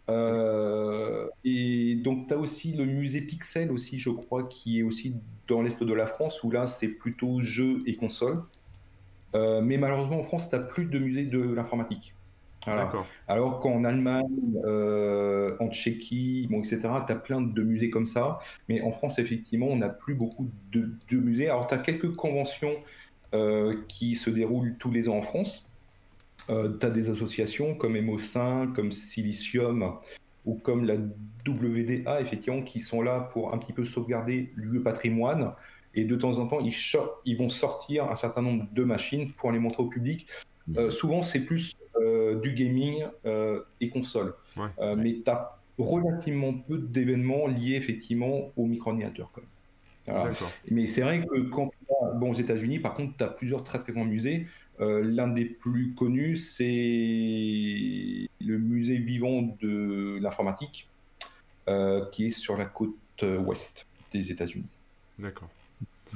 Euh, et donc, tu as aussi le musée Pixel, aussi, je crois, qui est aussi dans l'est de la France, où là, c'est plutôt jeux et consoles. Euh, mais malheureusement, en France, tu n'as plus de musée de l'informatique. D'accord. Alors qu'en Allemagne, euh, en Tchéquie, bon, etc., tu as plein de musées comme ça. Mais en France, effectivement, on n'a plus beaucoup de, de musées. Alors, tu as quelques conventions qui se déroulent tous les ans en France. Tu as des associations comme Emo5, comme Silicium ou comme la WDA, effectivement, qui sont là pour un petit peu sauvegarder le patrimoine. Et de temps en temps, ils, vont sortir un certain nombre de machines pour les montrer au public. Euh, souvent, c'est plus euh, du gaming euh, et console. Ouais. Euh, Mais tu as relativement peu d'événements liés effectivement au micro-ordinateur. Voilà. Mais c'est vrai que quand tu bon, aux États-Unis, par contre, tu as plusieurs très très grands musées. Euh, L'un des plus connus, c'est le musée vivant de l'informatique, euh, qui est sur la côte euh, ouest des États-Unis. D'accord.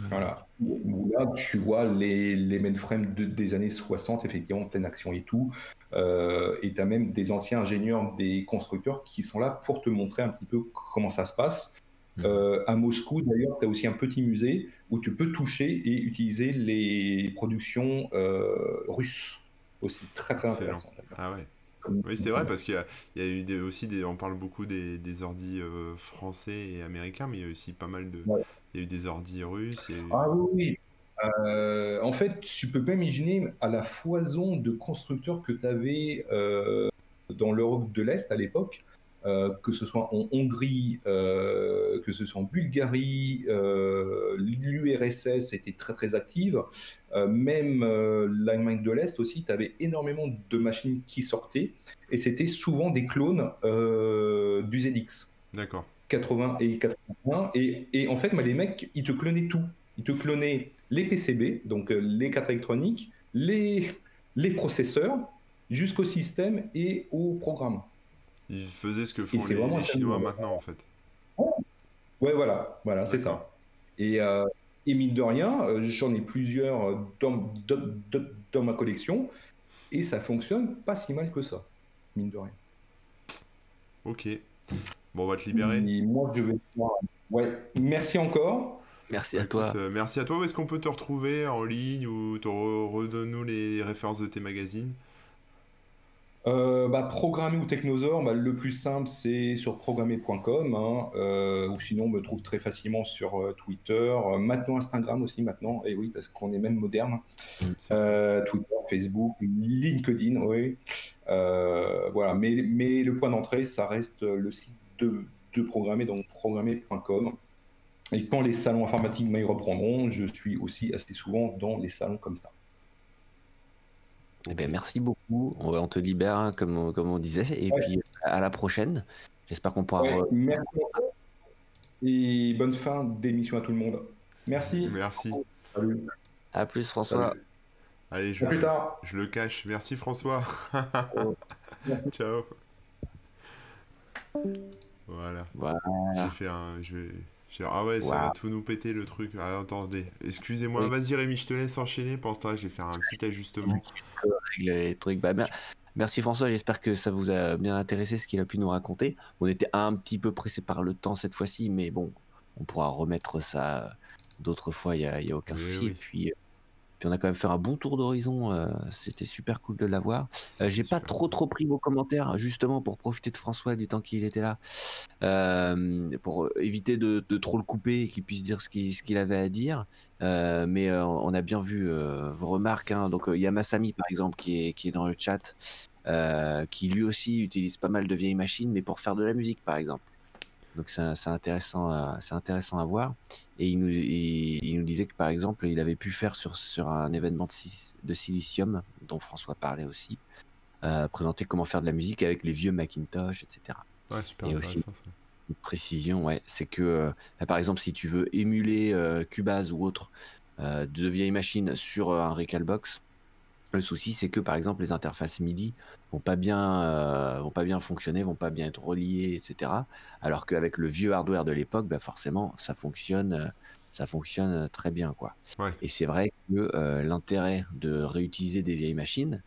Voilà. Où là, tu vois les, les mainframes de- des années 60, effectivement, en pleine action et tout. Euh, et tu as même des anciens ingénieurs, des constructeurs qui sont là pour te montrer un petit peu comment ça se passe. Mhm. Euh, à Moscou, d'ailleurs, tu as aussi un petit musée où tu peux toucher et utiliser les productions euh, russes. Aussi très très Excellent. intéressant. Ah ouais. Oui, c'est vrai parce qu'il y a, il y a eu des, aussi des, on parle beaucoup des, des ordis euh, français et américains, mais il y a aussi pas mal de, Ouais. il y a eu des ordis russes. Ah oui, oui. En fait, tu peux pas imaginer à la foison de constructeurs que tu avais dans l'Europe de l'Est à l'époque, que ce soit en Hongrie, euh, que ce soit en Bulgarie, euh, l'URSS était très très active, euh, même euh, l'Allemagne de l'Est aussi, tu avais énormément de machines qui sortaient, et c'était souvent des clones euh, du ZX. D'accord. 80 et 81. Et, et en fait, bah, les mecs, ils te clonaient tout. Ils te clonaient les PCB, donc euh, les cartes électroniques, les, les processeurs, jusqu'au système et au programme. Ils faisaient ce que font c'est les, vraiment les Chinois maintenant en fait. Ouais, voilà, voilà, c'est ça. Et, euh, et mine de rien, euh, j'en ai plusieurs euh, dans, dans- dans- dans ma collection, et ça fonctionne pas si mal que ça, mine de rien. Ok. Bon, on va te libérer. Et moi, je vais. Ouais, merci encore. Merci à Écoute, toi. euh, merci à toi. Où est-ce qu'on peut te retrouver en ligne ou te re- redonne-nous les références de tes magazines? Euh, bah, programmer ou Technosaur, bah, le plus simple c'est sur programmer.com hein, euh, ou sinon on me trouve très facilement sur euh, Twitter, maintenant Instagram aussi maintenant, et oui parce qu'on est même moderne, Euh, Twitter, Facebook, LinkedIn, oui. Voilà, mais, mais le point d'entrée ça reste le site de, de programmer, donc programmer.com. Et quand les salons informatiques m'y reprendront, je suis aussi assez souvent dans les salons comme ça. Eh ben, merci beaucoup. On, on te libère, hein, comme, on- comme on disait. Et Ouais. puis, à la prochaine. J'espère qu'on pourra. Ouais, re- merci et bonne fin d'émission à tout le monde. Merci. Merci. Salut. À plus, François. Salut. Allez, je, À plus tard. je le cache. Merci François. (laughs) Ciao. Voilà. Voilà. J'ai fait un. Je vais... j'ai- Ah ouais, ça va tout nous péter le truc. Ah, attendez. Excusez-moi. Oui. Vas-y Rémi, je te laisse enchaîner. Pendant ce temps-là, je vais faire un petit ajustement. les trucs. Bah, mer- merci François, j'espère que ça vous a bien intéressé ce qu'il a pu nous raconter. On était un petit peu pressé par le temps cette fois-ci, mais bon, on pourra remettre ça d'autres fois, il n'y a, aucun souci. oui. Et puis, euh, Puis on a quand même fait un bon tour d'horizon. euh, C'était super cool de l'avoir. Euh, J'ai pas trop trop pris vos commentaires justement pour profiter de François du temps qu'il était là, euh, pour éviter de, de trop le couper et qu'il puisse dire ce qu'il avait à dire. Mais on a bien vu vos remarques. hein. Donc il y a Massami par exemple qui est qui est dans le chat, qui lui aussi utilise pas mal de vieilles machines, mais pour faire de la musique par exemple. Donc c'est intéressant, à- c'est intéressant à voir. Et il nous, il, il nous disait que par exemple, il avait pu faire sur, sur un événement de, si- de silicium, dont François parlait aussi, euh, présenter comment faire de la musique avec les vieux Macintosh, etc. Ouais, super Et aussi-. Une précision, ouais, c'est que euh, par exemple, si tu veux émuler euh, Cubase ou autre euh, de vieilles machines sur euh, un Recalbox, le souci c'est que par exemple les interfaces MIDI vont pas bien, euh, vont pas bien fonctionner, vont pas bien être reliées, etc. Alors qu'avec le vieux hardware de l'époque, bah forcément ça fonctionne, euh, ça fonctionne euh, très bien quoi. Ouais. Et c'est vrai que euh, l'intérêt de réutiliser des vieilles machines,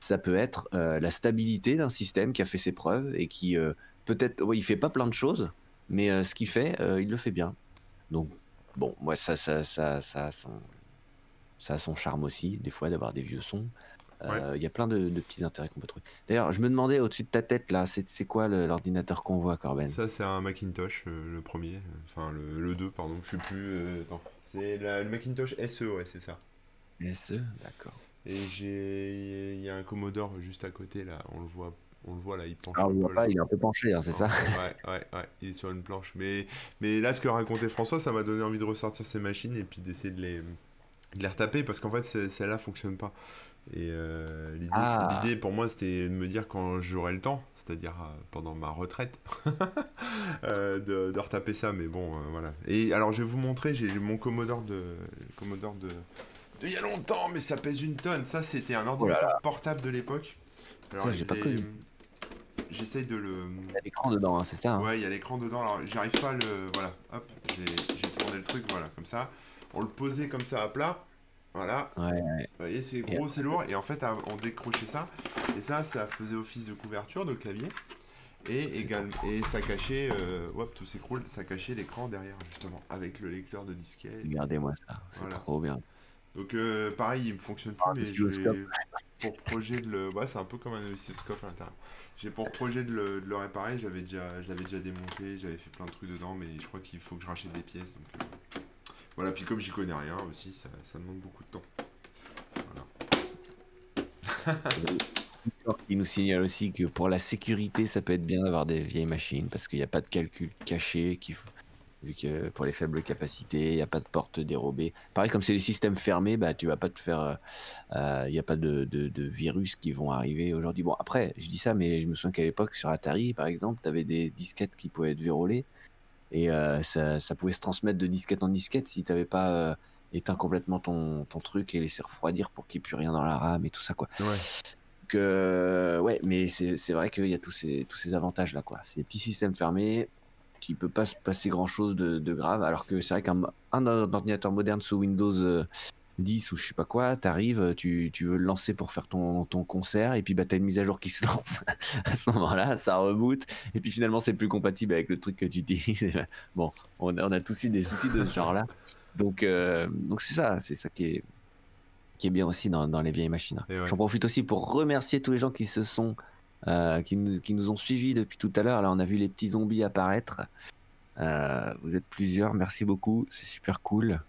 ça peut être la stabilité d'un système qui a fait ses preuves et qui peut-être, ouais, il fait pas plein de choses, mais ce qu'il fait, il le fait bien. Donc bon, moi ça, ça, ça, ça, a son, ça a son charme aussi, des fois d'avoir des vieux sons. Euh, Il y a plein de, de petits intérêts qu'on peut trouver. D'ailleurs, je me demandais au-dessus de ta tête là, c'est quoi l'ordinateur qu'on voit, Corben? Ça, c'est un Macintosh, euh, le premier. Enfin, le, le 2, pardon. Je sais plus. euh, attends. C'est le Macintosh SE, ouais, c'est ça. SE, d'accord. Et j'ai. Il y a un Commodore juste à côté, là. On le voit, on le voit là, il penche. Voit pas, là. il est un peu penché, hein, c'est ça? Ouais, ouais, ouais. Il est sur une planche. Mais, mais là, ce que racontait François, ça m'a donné envie de ressortir ces machines et puis d'essayer de les, de les retaper parce qu'en fait, celle-là fonctionne pas. Et euh, l'idée, c'est- Ah. l'idée pour moi, c'était de me dire quand j'aurai le temps, c'est-à-dire euh, pendant ma retraite, (laughs) euh, de, de retaper ça. Mais bon, euh, voilà. Et alors, je vais vous montrer, j'ai mon Commodore de, Commodore de, de il y a longtemps, mais ça pèse une tonne. Ça, c'était un ordinateur portable de l'époque. Alors, Oh j'ai pas connu. J'essaye de le. Il y a l'écran dedans, hein, c'est ça hein Ouais, il y a l'écran dedans. Alors, j'arrive pas à le. Voilà, hop, j'ai j'ai tourné le truc, voilà, comme ça. On le posait comme ça à plat. Voilà. Ouais, Vous voyez, c'est gros, c'est lourd. Et en fait, on décrochait ça. Et ça, ça faisait office de couverture de clavier. Et, également, et ça cachait. Euh, hop, tout s'écroule. Ça cachait l'écran derrière, justement. Avec le lecteur de disquette. Regardez-moi ça, c'est Voilà. trop bien. Donc, euh, pareil, il me fonctionne plus. Ah, mais j'ai pour projet de le. Ouais, c'est un peu comme un oscilloscope à l'intérieur. J'ai pour projet de le, de le réparer. J'avais déjà, je l'avais déjà démonté. J'avais fait plein de trucs dedans. Mais je crois qu'il faut que je rachète des pièces. Donc, euh, voilà. Puis, comme j'y connais rien aussi, ça, demande beaucoup de temps. (laughs) Il nous signale aussi que pour la sécurité, ça peut être bien d'avoir des vieilles machines parce qu'il n'y a pas de calcul caché, faut- vu que pour les faibles capacités, il n'y a pas de porte dérobée. Pareil, comme c'est des systèmes fermés, bah, tu vas pas te faire. euh, euh, Il n'y a pas de virus qui vont arriver aujourd'hui. Bon, après, je dis ça, mais je me souviens qu'à l'époque, sur Atari, par exemple, tu avais des disquettes qui pouvaient être vérolées et euh, ça, ça pouvait se transmettre de disquette en disquette si tu n'avais pas. euh, éteint complètement ton, ton truc et laissé refroidir pour qu'il n'y ait plus rien dans la RAM et tout ça quoi. Ouais. Donc, euh, ouais, mais c'est vrai qu'il y a tous ces, tous ces avantages-là, quoi. C'est des petits systèmes fermés, il peut pas se passer grand-chose de, de grave, alors que c'est vrai qu'un un ordinateur moderne sous Windows euh, 10 ou je sais pas quoi, t'arrives, tu, tu veux le lancer pour faire ton, ton concert, et puis bah, t'as une mise à jour qui se lance (laughs) à ce moment-là, ça reboot, et puis finalement c'est plus compatible avec le truc que tu utilises. bon, on, a- on a tous eu des soucis de ce genre-là. Donc, euh, donc c'est ça, c'est ça qui est, qui est bien aussi dans, dans les vieilles machines. Ouais. J'en profite aussi pour remercier tous les gens qui se sont, euh, qui, nous, qui nous ont suivis depuis tout à l'heure. Là, on a vu les petits zombies apparaître. Euh, vous êtes plusieurs, merci beaucoup, c'est super cool.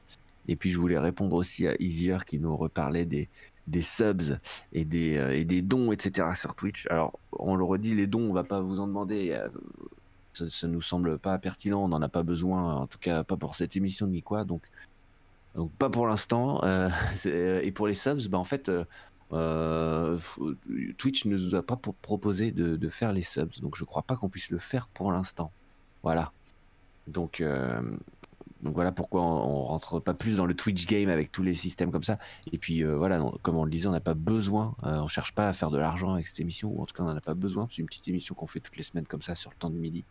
Et puis je voulais répondre aussi à Easier qui nous reparlait des, des subs et des, euh, et des dons, etc. sur Twitch. Alors, on le redit, les dons, on va pas vous en demander. euh, ça, ça nous semble pas pertinent, on n'en a pas besoin, en tout cas pas pour cette émission ni quoi. Donc, donc pas pour l'instant. euh, (laughs) et pour les subs, bah, en fait, Twitch ne nous a pas pro- proposé de, de faire les subs, donc je crois pas qu'on puisse le faire pour l'instant. Voilà. Donc, donc voilà pourquoi on, on rentre pas plus dans le Twitch game avec tous les systèmes comme ça. Et puis euh, voilà, comme on le disait, on n'a pas besoin, euh, on cherche pas à faire de l'argent avec cette émission, ou en tout cas on n'en a pas besoin. C'est une petite émission qu'on fait toutes les semaines comme ça sur le temps de midi.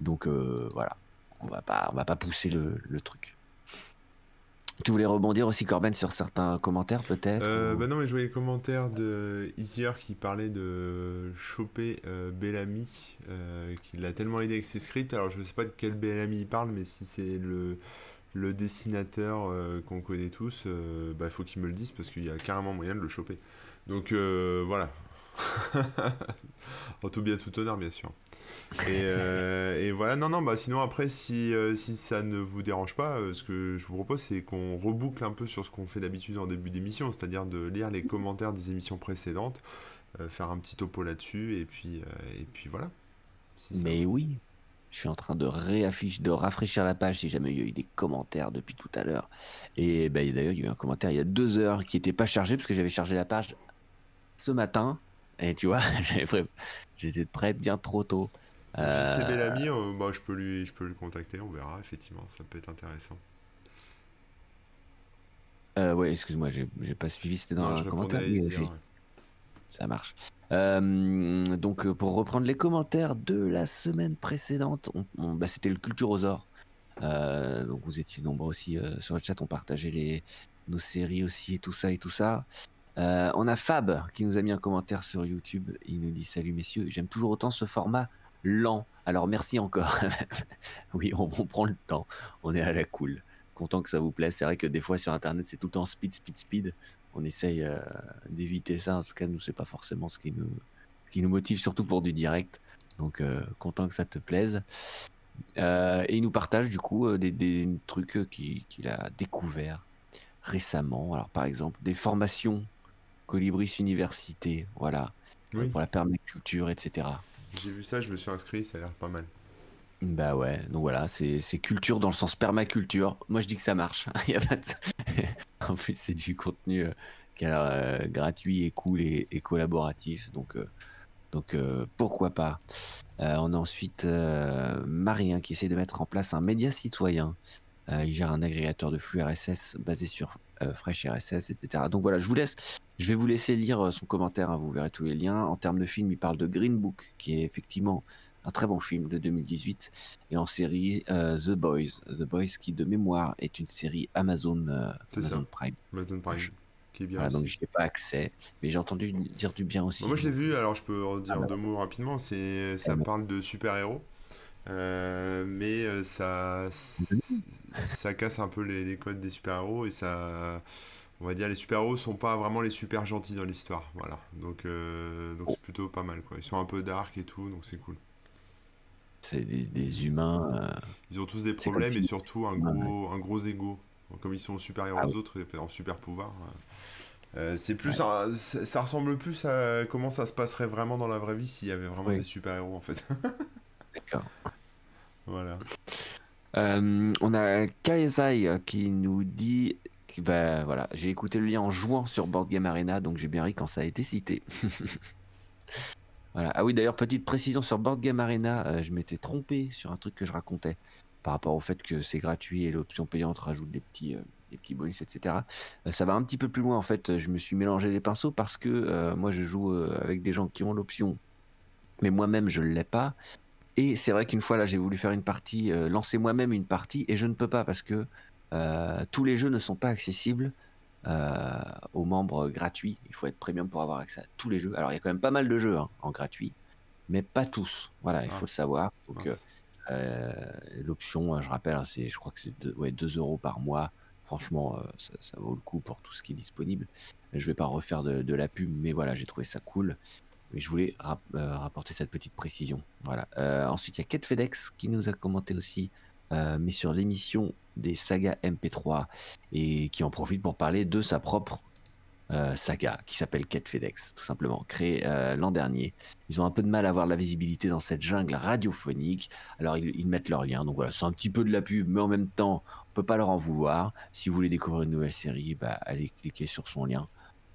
Donc euh, voilà, on va pas, va pas pousser le truc. Tu voulais rebondir aussi, Corben, sur certains commentaires peut-être Euh, ou- bah non, mais je voyais les commentaires de Easier qui parlait de choper euh, Bellamy, euh, qui l'a tellement aidé avec ses scripts. Alors, je sais pas de quel Bellamy il parle, mais si c'est le, le dessinateur euh, qu'on connaît tous, il bah, faut qu'il me le dise parce qu'il y a carrément moyen de le choper. Donc voilà. (laughs) en tout bien tout honneur, bien sûr. Et, voilà, non, non, bah sinon après, si, si ça ne vous dérange pas, ce que je vous propose, c'est qu'on reboucle un peu sur ce qu'on fait d'habitude en début d'émission, c'est-à-dire de lire les commentaires des émissions précédentes, faire un petit topo là-dessus, et puis, et puis voilà. Mais oui, je suis en train de réafficher, de rafraîchir la page si jamais il y a eu des commentaires depuis tout à l'heure. Et bah, d'ailleurs, il y a eu un commentaire il y a deux heures qui n'était pas chargé parce que j'avais chargé la page ce matin. Et tu vois, (laughs) j'étais prêt bien trop tôt. Euh... C'est Bellamy, euh, bah, je, peux lui, je peux le contacter, on verra, effectivement, ça peut être intéressant. Euh, ouais, excuse-moi, j'ai pas suivi, c'était dans le commentaire. Ça marche. Euh, donc, euh, pour reprendre les commentaires de la semaine précédente, bah, c'était le Culturosaure. Euh, donc, vous étiez nombreux aussi sur le chat, on partageait les, nos séries aussi et tout ça et tout ça. on a Fab qui nous a mis un commentaire sur YouTube. Il nous dit Salut messieurs, j'aime toujours autant ce format lent. Alors merci encore. (laughs) oui, on, on, prend le temps. On est à la cool. Content que ça vous plaise. C'est vrai que des fois sur internet c'est tout le temps speed, speed, speed on essaye euh, d'éviter ça. En tout cas, nous, c'est pas forcément ce qui nous, qui nous motive, surtout pour du direct. Donc, euh, content que ça te plaise. Euh, et il nous partage du coup des, trucs qu'il a découverts récemment. Alors, par exemple, des formations Colibris Université, voilà, pour la permaculture, etc. J'ai vu ça, je me suis inscrit, ça a l'air pas mal. Bah ouais, donc voilà, c'est culture dans le sens permaculture. Moi je dis que ça marche. Il (laughs) y a pas (laughs) en plus, c'est du contenu euh, qui a euh, gratuit et cool et, collaboratif. Donc, euh, donc pourquoi pas. on a ensuite Marien qui essaie de mettre en place un média citoyen. il gère un agrégateur de flux RSS basé sur Fresh RSS, etc. Donc voilà, je vous laisse. Je vais vous laisser lire son commentaire. Hein, vous verrez tous les liens. En termes de film, il parle de Green Book, qui est effectivement un très bon film de 2018, et en série euh, The Boys. The Boys qui, de mémoire, est une série Amazon, euh, Prime. Amazon Prime. Qui est bien voilà, donc je n'ai pas accès, mais j'ai entendu dire du bien aussi. moi je l'ai vu, alors je peux dire ah, deux mots rapidement. C'est, ça parle de super-héros, euh, mais ça, ça casse un peu les, les codes des super-héros et ça on va dire les super-héros sont pas vraiment les super gentils dans l'histoire, voilà. Donc donc c'est plutôt pas mal quoi. Ils sont un peu dark et tout, donc c'est cool. C'est des, humains. Euh, ils ont tous des problèmes et surtout un gros, un gros ego. Comme ils sont supérieurs ah aux autres et en super pouvoir. Euh, c'est plus, ça, ressemble plus à comment ça se passerait vraiment dans la vraie vie s'il y avait vraiment des super héros en fait. (laughs) D'accord. Voilà. Euh, on a Kaizai qui nous dit bah, voilà, j'ai écouté le lien en jouant sur Board Game Arena, donc j'ai bien ri quand ça a été cité. (laughs) Ah oui, d'ailleurs, petite précision sur Board Game Arena, euh, je m'étais trompé sur un truc que je racontais par rapport au fait que c'est gratuit et l'option payante rajoute des petits, euh, bonus, etc. Euh, ça va un petit peu plus loin en fait. Je me suis mélangé les pinceaux parce que moi je joue avec des gens qui ont l'option, mais moi-même je ne l'ai pas. Et c'est vrai qu'une fois là, j'ai voulu faire une partie, lancer moi-même une partie et je ne peux pas parce que tous les jeux ne sont pas accessibles euh, aux membres gratuits. Il faut être premium pour avoir accès à tous les jeux. Alors il y a quand même pas mal de jeux hein, en gratuit, mais pas tous. Voilà, il ah. faut le savoir. Donc euh, euh, l'option, je rappelle, hein, c'est, je crois que c'est 2 ouais, euros par mois. Franchement, ça, vaut le coup pour tout ce qui est disponible. Je vais pas refaire de, la pub, mais voilà, j'ai trouvé ça cool. Mais je voulais rapporter cette petite précision. Voilà. ensuite, il y a Kate FedEx qui nous a commenté aussi euh, mais sur l'émission des sagas MP3 et qui en profite pour parler de sa propre euh, saga qui s'appelle Quête FedEx, tout simplement, créée euh, l'an dernier. Ils ont un peu de mal à avoir la visibilité dans cette jungle radiophonique, alors ils, mettent leur lien. Donc voilà, c'est un petit peu de la pub, mais en même temps, on peut pas leur en vouloir. Si vous voulez découvrir une nouvelle série, bah, allez cliquer sur son lien.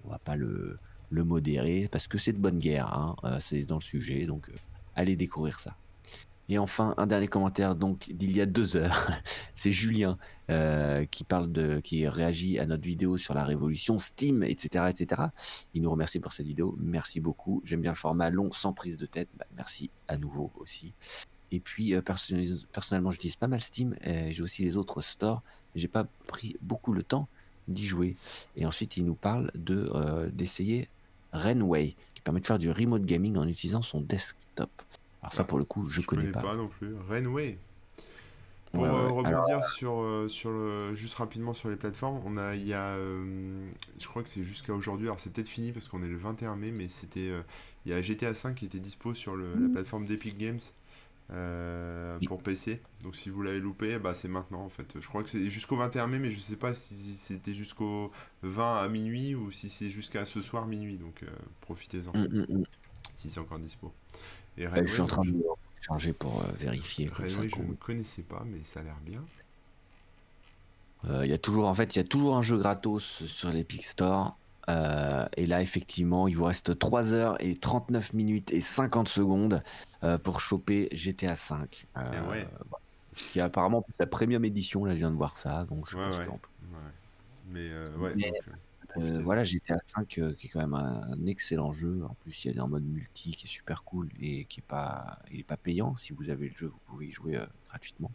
On va pas le, modérer parce que c'est de bonne guerre, hein. c'est dans le sujet, donc allez découvrir ça. Et enfin, un dernier commentaire donc d'il y a deux heures, (laughs) c'est Julien euh, qui parle de, qui réagit à notre vidéo sur la révolution Steam, etc., etc. Il nous remercie pour cette vidéo, merci beaucoup. J'aime bien le format long, sans prise de tête. Bah, merci à nouveau aussi. Et puis euh, personnellement, j'utilise pas mal Steam. J'ai aussi les autres stores. J'ai pas pris beaucoup le temps d'y jouer. Et ensuite, il nous parle de euh, d'essayer Renway, qui permet de faire du remote gaming en utilisant son desktop. Alors ça, pour le coup, je, je connais, pas. pas non plus. Renway. Pour Ouais, euh, rebondir Alors, sur, euh, sur le, juste rapidement sur les plateformes, on a, il y a, euh, je crois que c'est jusqu'à aujourd'hui, alors c'est peut-être fini parce qu'on est le 21 mai, mais c'était, euh, il y a GTA 5 qui était dispo sur le- la plateforme d'Epic Games euh, Oui. pour PC. Donc si vous l'avez loupé, bah c'est maintenant en fait. Je crois que c'est jusqu'au 21 mai, mais je sais pas si c'était jusqu'au 20 à minuit ou si c'est jusqu'à ce soir minuit. Donc euh, profitez-en hum, hum. si c'est encore dispo. Et Euh, je suis en train de je- me charger pour euh, vérifier. Railway, je ne connaissais pas, mais ça a l'air bien. Euh, Il y a toujours, en fait, il y a toujours un jeu gratos sur l'Epic Store. Euh, et là, effectivement, il vous reste 3 heures et 39 minutes et 50 secondes euh, pour choper GTA V. Euh, Eh ouais. Qui est apparemment la premium édition, là, je viens de voir ça. Donc, je Ouais, pense ouais. Mais ouais, Mais, donc, euh, voilà, GTA V euh, qui est quand même un, un excellent jeu. En plus, il y a un mode multi qui est super cool et qui est pas, il est pas payant. Si vous avez le jeu, vous pouvez y jouer euh, gratuitement.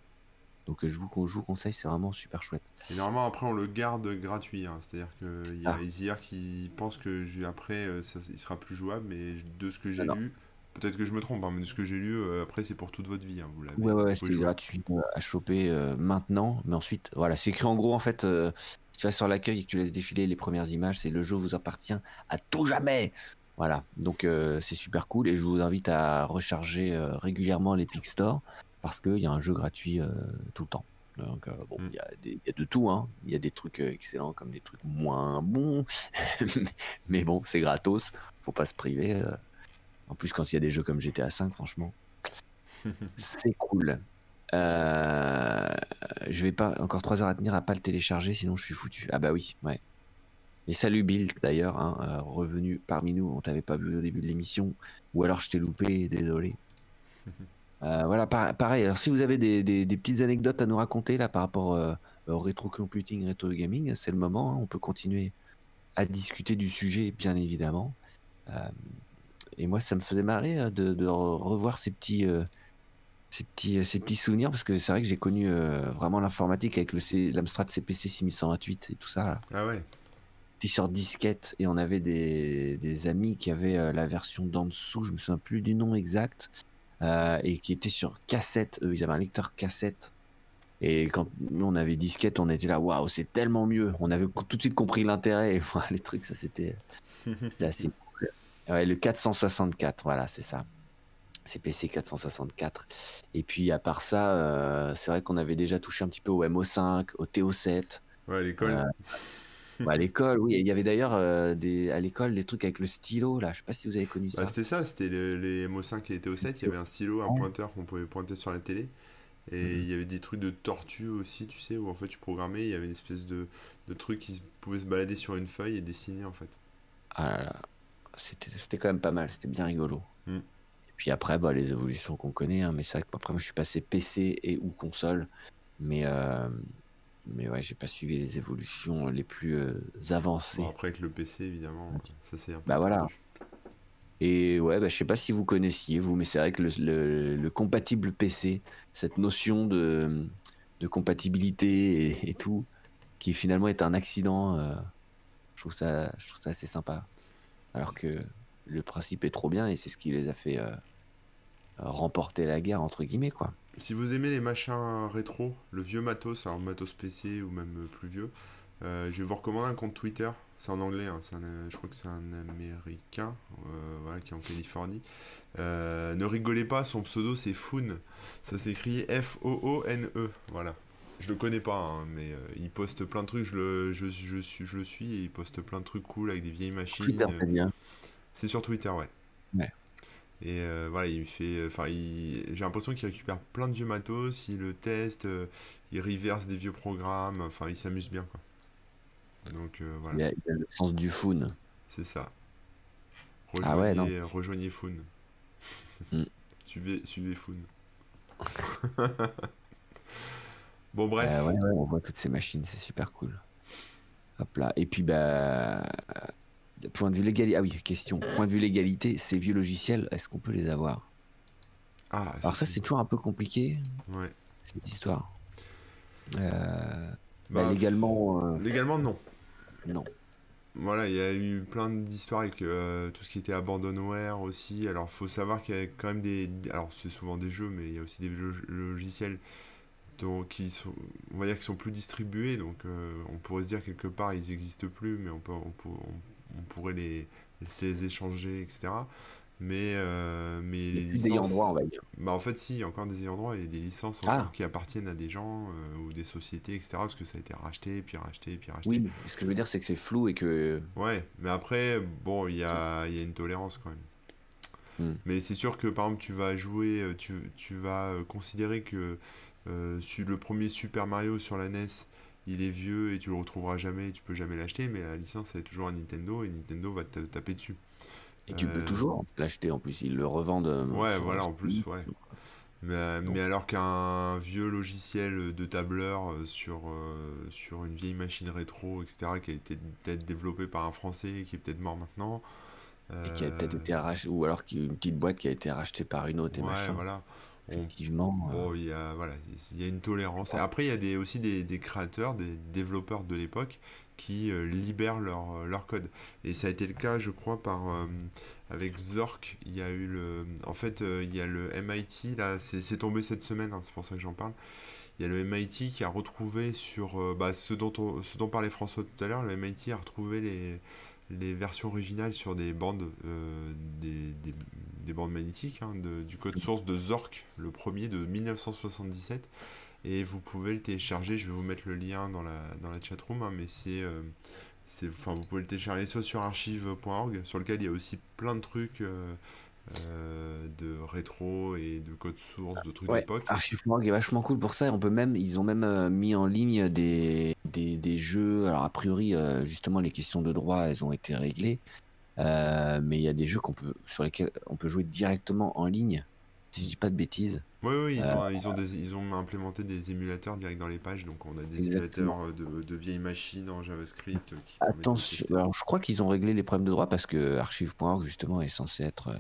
Donc, euh, je, vous, je vous conseille, c'est vraiment super chouette. Et normalement, après, on le garde gratuit. hein. C'est-à-dire qu'il y a Ah. Easier qui pense que après, euh, ça, il sera plus jouable. Mais de ce que j'ai lu, peut-être que je me trompe, hein, mais de ce que j'ai lu, euh, après, c'est pour toute votre vie. hein, vous l'avez. Ouais, ouais, ouais, vous pouvez c'est jouer. gratuit à choper euh, maintenant. Mais ensuite, voilà, c'est écrit en gros, en fait, euh, si tu vas sur l'accueil et que tu laisses défiler les premières images, c'est le jeu vous appartient à tout jamais. Voilà, donc euh, c'est super cool et je vous invite à recharger euh, régulièrement l'Epic Store parce qu'il y a un jeu gratuit euh, tout le temps. Donc bon, il Mm. y, a des- il y a de tout, hein. Il y a des trucs excellents comme des trucs moins bons, (laughs) mais bon, c'est gratos, faut pas se priver. En plus, quand il y a des jeux comme GTA V, franchement, (laughs) c'est cool. Euh, je vais pas encore 3 heures à tenir à pas le télécharger, sinon je suis foutu. Ah bah oui, ouais. Et salut Bill d'ailleurs, hein, euh, revenu parmi nous. On t'avait pas vu au début de l'émission, ou alors je t'ai loupé, désolé. (laughs) Euh, voilà, par- pareil. Alors si vous avez des, des- des petites anecdotes à nous raconter là par rapport euh, au rétro computing, rétro gaming, c'est le moment. hein, on peut continuer à discuter du sujet, bien évidemment. Et moi, ça me faisait marrer de, de re- revoir ces petits, ces petits, ces petits souvenirs parce que c'est vrai que j'ai connu euh, vraiment l'informatique avec le l'Amstrad CPC 6128 et tout ça. là. Ah ouais. C'était sur disquette et on avait des, des amis qui avaient euh, la version d'en dessous, je me souviens plus du nom exact, euh, et qui était sur cassette. Eux, ils avaient un lecteur cassette. Et quand nous on avait disquette, on était là, waouh, c'est tellement mieux. On avait tout de suite compris l'intérêt. Et (laughs) voilà, les trucs, ça c'était c'était assez (laughs) cool. Ouais, le 464, voilà, c'est ça. CPC 464. Et puis à part ça, euh, c'est vrai qu'on avait déjà touché un petit peu au MO5, au TO7. Ouais, à l'école. Euh, Bah, à l'école, oui. Il y avait d'ailleurs euh, des, à l'école des trucs avec le stylo, là. Je sais pas si vous avez connu ça. Bah, c'était ça, c'était le- les MO5 qui étaient au 7, il y avait un stylo, un pointeur qu'on pouvait pointer sur la télé. Et Mhm. il y avait des trucs de tortue aussi, tu sais, où en fait tu programmais, il y avait une espèce de, de truc qui pouvait se balader sur une feuille et dessiner en fait. Ah là là. C'était, c'était quand même pas mal. C'était bien rigolo. Mm. Puis après, bah, les évolutions qu'on connaît. hein, mais c'est vrai que après, moi, je suis passé PC et ou console. Mais, euh, mais ouais, j'ai pas suivi les évolutions les plus euh, avancées. Bon, après avec le PC évidemment, ça c'est un peu Bah, voilà. Et ouais, bah, je sais pas si vous connaissiez, vous, mais c'est vrai que le, le- le compatible PC, cette notion de, de compatibilité et, et tout, qui finalement est un accident, euh, je, trouve ça, je trouve ça assez sympa. Alors que le principe est trop bien et c'est ce qui les a fait euh, remporter la guerre, entre guillemets, quoi. Si vous aimez les machins rétro, le vieux matos, alors matos PC ou même euh, plus vieux, euh, je vais vous recommander un compte Twitter. C'est en anglais, hein, un, euh, je crois que c'est un américain euh, voilà, qui est en Californie. Euh, ne rigolez pas, son pseudo c'est Foon. Ça s'écrit F-O-O-N-E. Voilà. Je le connais pas, hein, mais il poste plein de trucs. Je le, je, je suis, je le suis et il poste plein de trucs cool avec des vieilles machines. Twitter, c'est bien. c'est sur Twitter, ouais. Et euh, voilà, il fait. Enfin, il... j'ai l'impression qu'il récupère plein de vieux matos, il le teste, euh, il reverse des vieux programmes, enfin, il s'amuse bien, quoi. Donc euh, Il voilà, a, il a le sens du fun. c'est ça. Ah ouais, non. Rejoignez, rejoignez Foon. Mm. (laughs) suivez, suivez Foon. (laughs) bon, bref. Euh, ouais, ouais, on voit toutes ces machines, c'est super cool. Hop là. Et puis, bah, euh, point de vue légalité. Ah oui, question. Point de vue légalité, ces vieux logiciels, est-ce qu'on peut les avoir? Ah, Alors, ça, c'est toujours un peu compliqué, Ouais. cette histoire. Euh, Bah, bah, légalement, euh, Légalement, non. non. Voilà, il y a eu plein d'histoires avec euh, tout ce qui était abandonware aussi. Alors, faut savoir qu'il y a quand même des. Alors, c'est souvent des jeux, mais il y a aussi des log- logiciels donc, qui sont, on va dire qu'ils sont plus distribués, donc on pourrait se dire quelque part ils n'existent plus, mais on, peut, on, peut- on- on pourrait les, les échanger, etc. Mais, euh, mais les licences, droit, on va dire. bah en fait si, il y a encore des ayants droit et des licences Ah. qui appartiennent à des gens euh, ou des sociétés, etc. Parce que ça a été racheté, puis racheté, puis racheté. Oui, ce que je veux dire, c'est que c'est flou et que. Ouais, mais après, bon, il y a, y a une tolérance quand même. Hmm. Mais c'est sûr que par exemple, tu vas jouer, euh, tu, tu vas euh, considérer que euh, sur le premier Super Mario sur la NES, il est vieux et tu le retrouveras jamais, et tu peux jamais l'acheter, mais la licence est toujours à Nintendo et Nintendo va te taper dessus. Et tu peux Euh, toujours l'acheter en plus, ils le revendent. euh, Ouais, voilà, en plus, ouais. Mais, Donc- mais alors qu'un vieux logiciel de tableur euh, sur, euh, sur une vieille machine rétro, etc., qui a été peut-être développé par un Français et qui est peut-être mort maintenant. Et qui a peut-être euh, été arraché, ou alors qui- une petite boîte qui a été rachetée par une autre et Ouais, machin. voilà. Effectivement. euh, Bon, il y a, voilà, il y a une tolérance. Après, il y a des, aussi des, des créateurs, des développeurs de l'époque qui euh, libèrent leur, euh, leur code. Et ça a été le cas, je crois, par, euh, avec Zork. Il y a eu le. En fait, euh, il y a le MIT, là, c'est tombé cette semaine, hein, c'est pour ça que j'en parle. Il y a le MIT qui a retrouvé sur euh, bah, ce, dont on- ce dont parlait François tout à l'heure, le MIT a retrouvé les, les versions originales sur des bandes, euh, des, des- des bandes magnétiques hein, du code source de Zork, le premier de 1977. Et vous pouvez le télécharger, je vais vous mettre le lien dans la, dans la chatroom, hein, mais c'est, euh, c'est, enfin, vous pouvez le télécharger soit sur archive.org, sur lequel il y a aussi plein de trucs euh, euh, de rétro et de code source, de trucs Ouais, d'époque. Archive.org est vachement cool pour ça. Et on peut même, ils ont même euh, mis en ligne des, des, des jeux. Alors, a priori, euh, justement, les questions de droit, elles ont été réglées. Mais il y a des jeux qu'on peut, sur lesquels on peut jouer directement en ligne, si je dis pas de bêtises. Oui, oui, ils ont, ils, ont des- ils ont implémenté des émulateurs direct dans les pages, donc on a des Exactement. émulateurs de, de vieilles machines en JavaScript qui Attention, alors je crois qu'ils ont réglé les problèmes de droit parce que archive.org, justement, est censé être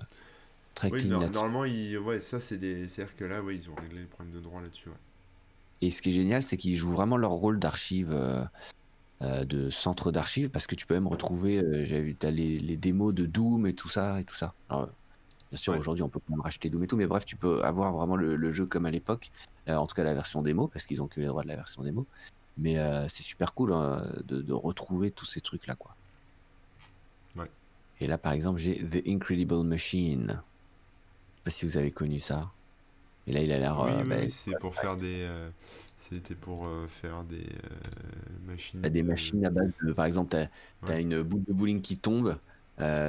très Oui, clean no- là-dessus. normalement, ils, ouais, ça c'est des, c'est-à-dire que là, ouais, ils ont réglé les problèmes de droit là-dessus. ouais. Et ce qui est génial, c'est qu'ils jouent vraiment leur rôle d'archive, euh, euh, de centre d'archives, parce que tu peux même retrouver, euh, j'avais vu, t'as les, les démos de Doom et tout ça, et tout ça. Alors, bien sûr, Ouais. aujourd'hui, on peut pas racheter Doom et tout, mais bref, tu peux avoir vraiment le, le jeu comme à l'époque, euh, en tout cas la version démo, parce qu'ils ont que les droits de la version démo. Mais c'est super cool hein, de, de retrouver tous ces trucs-là, quoi. Ouais. Et là, par exemple, j'ai The Incredible Machine. Je sais pas si vous avez connu ça. Et là, il a l'air. oui, euh, oui, bah, c'est pour faire des, euh, c'était pour euh, faire des machines. T'as des de- machines à base de, par exemple, t'as as une boule de bowling qui tombe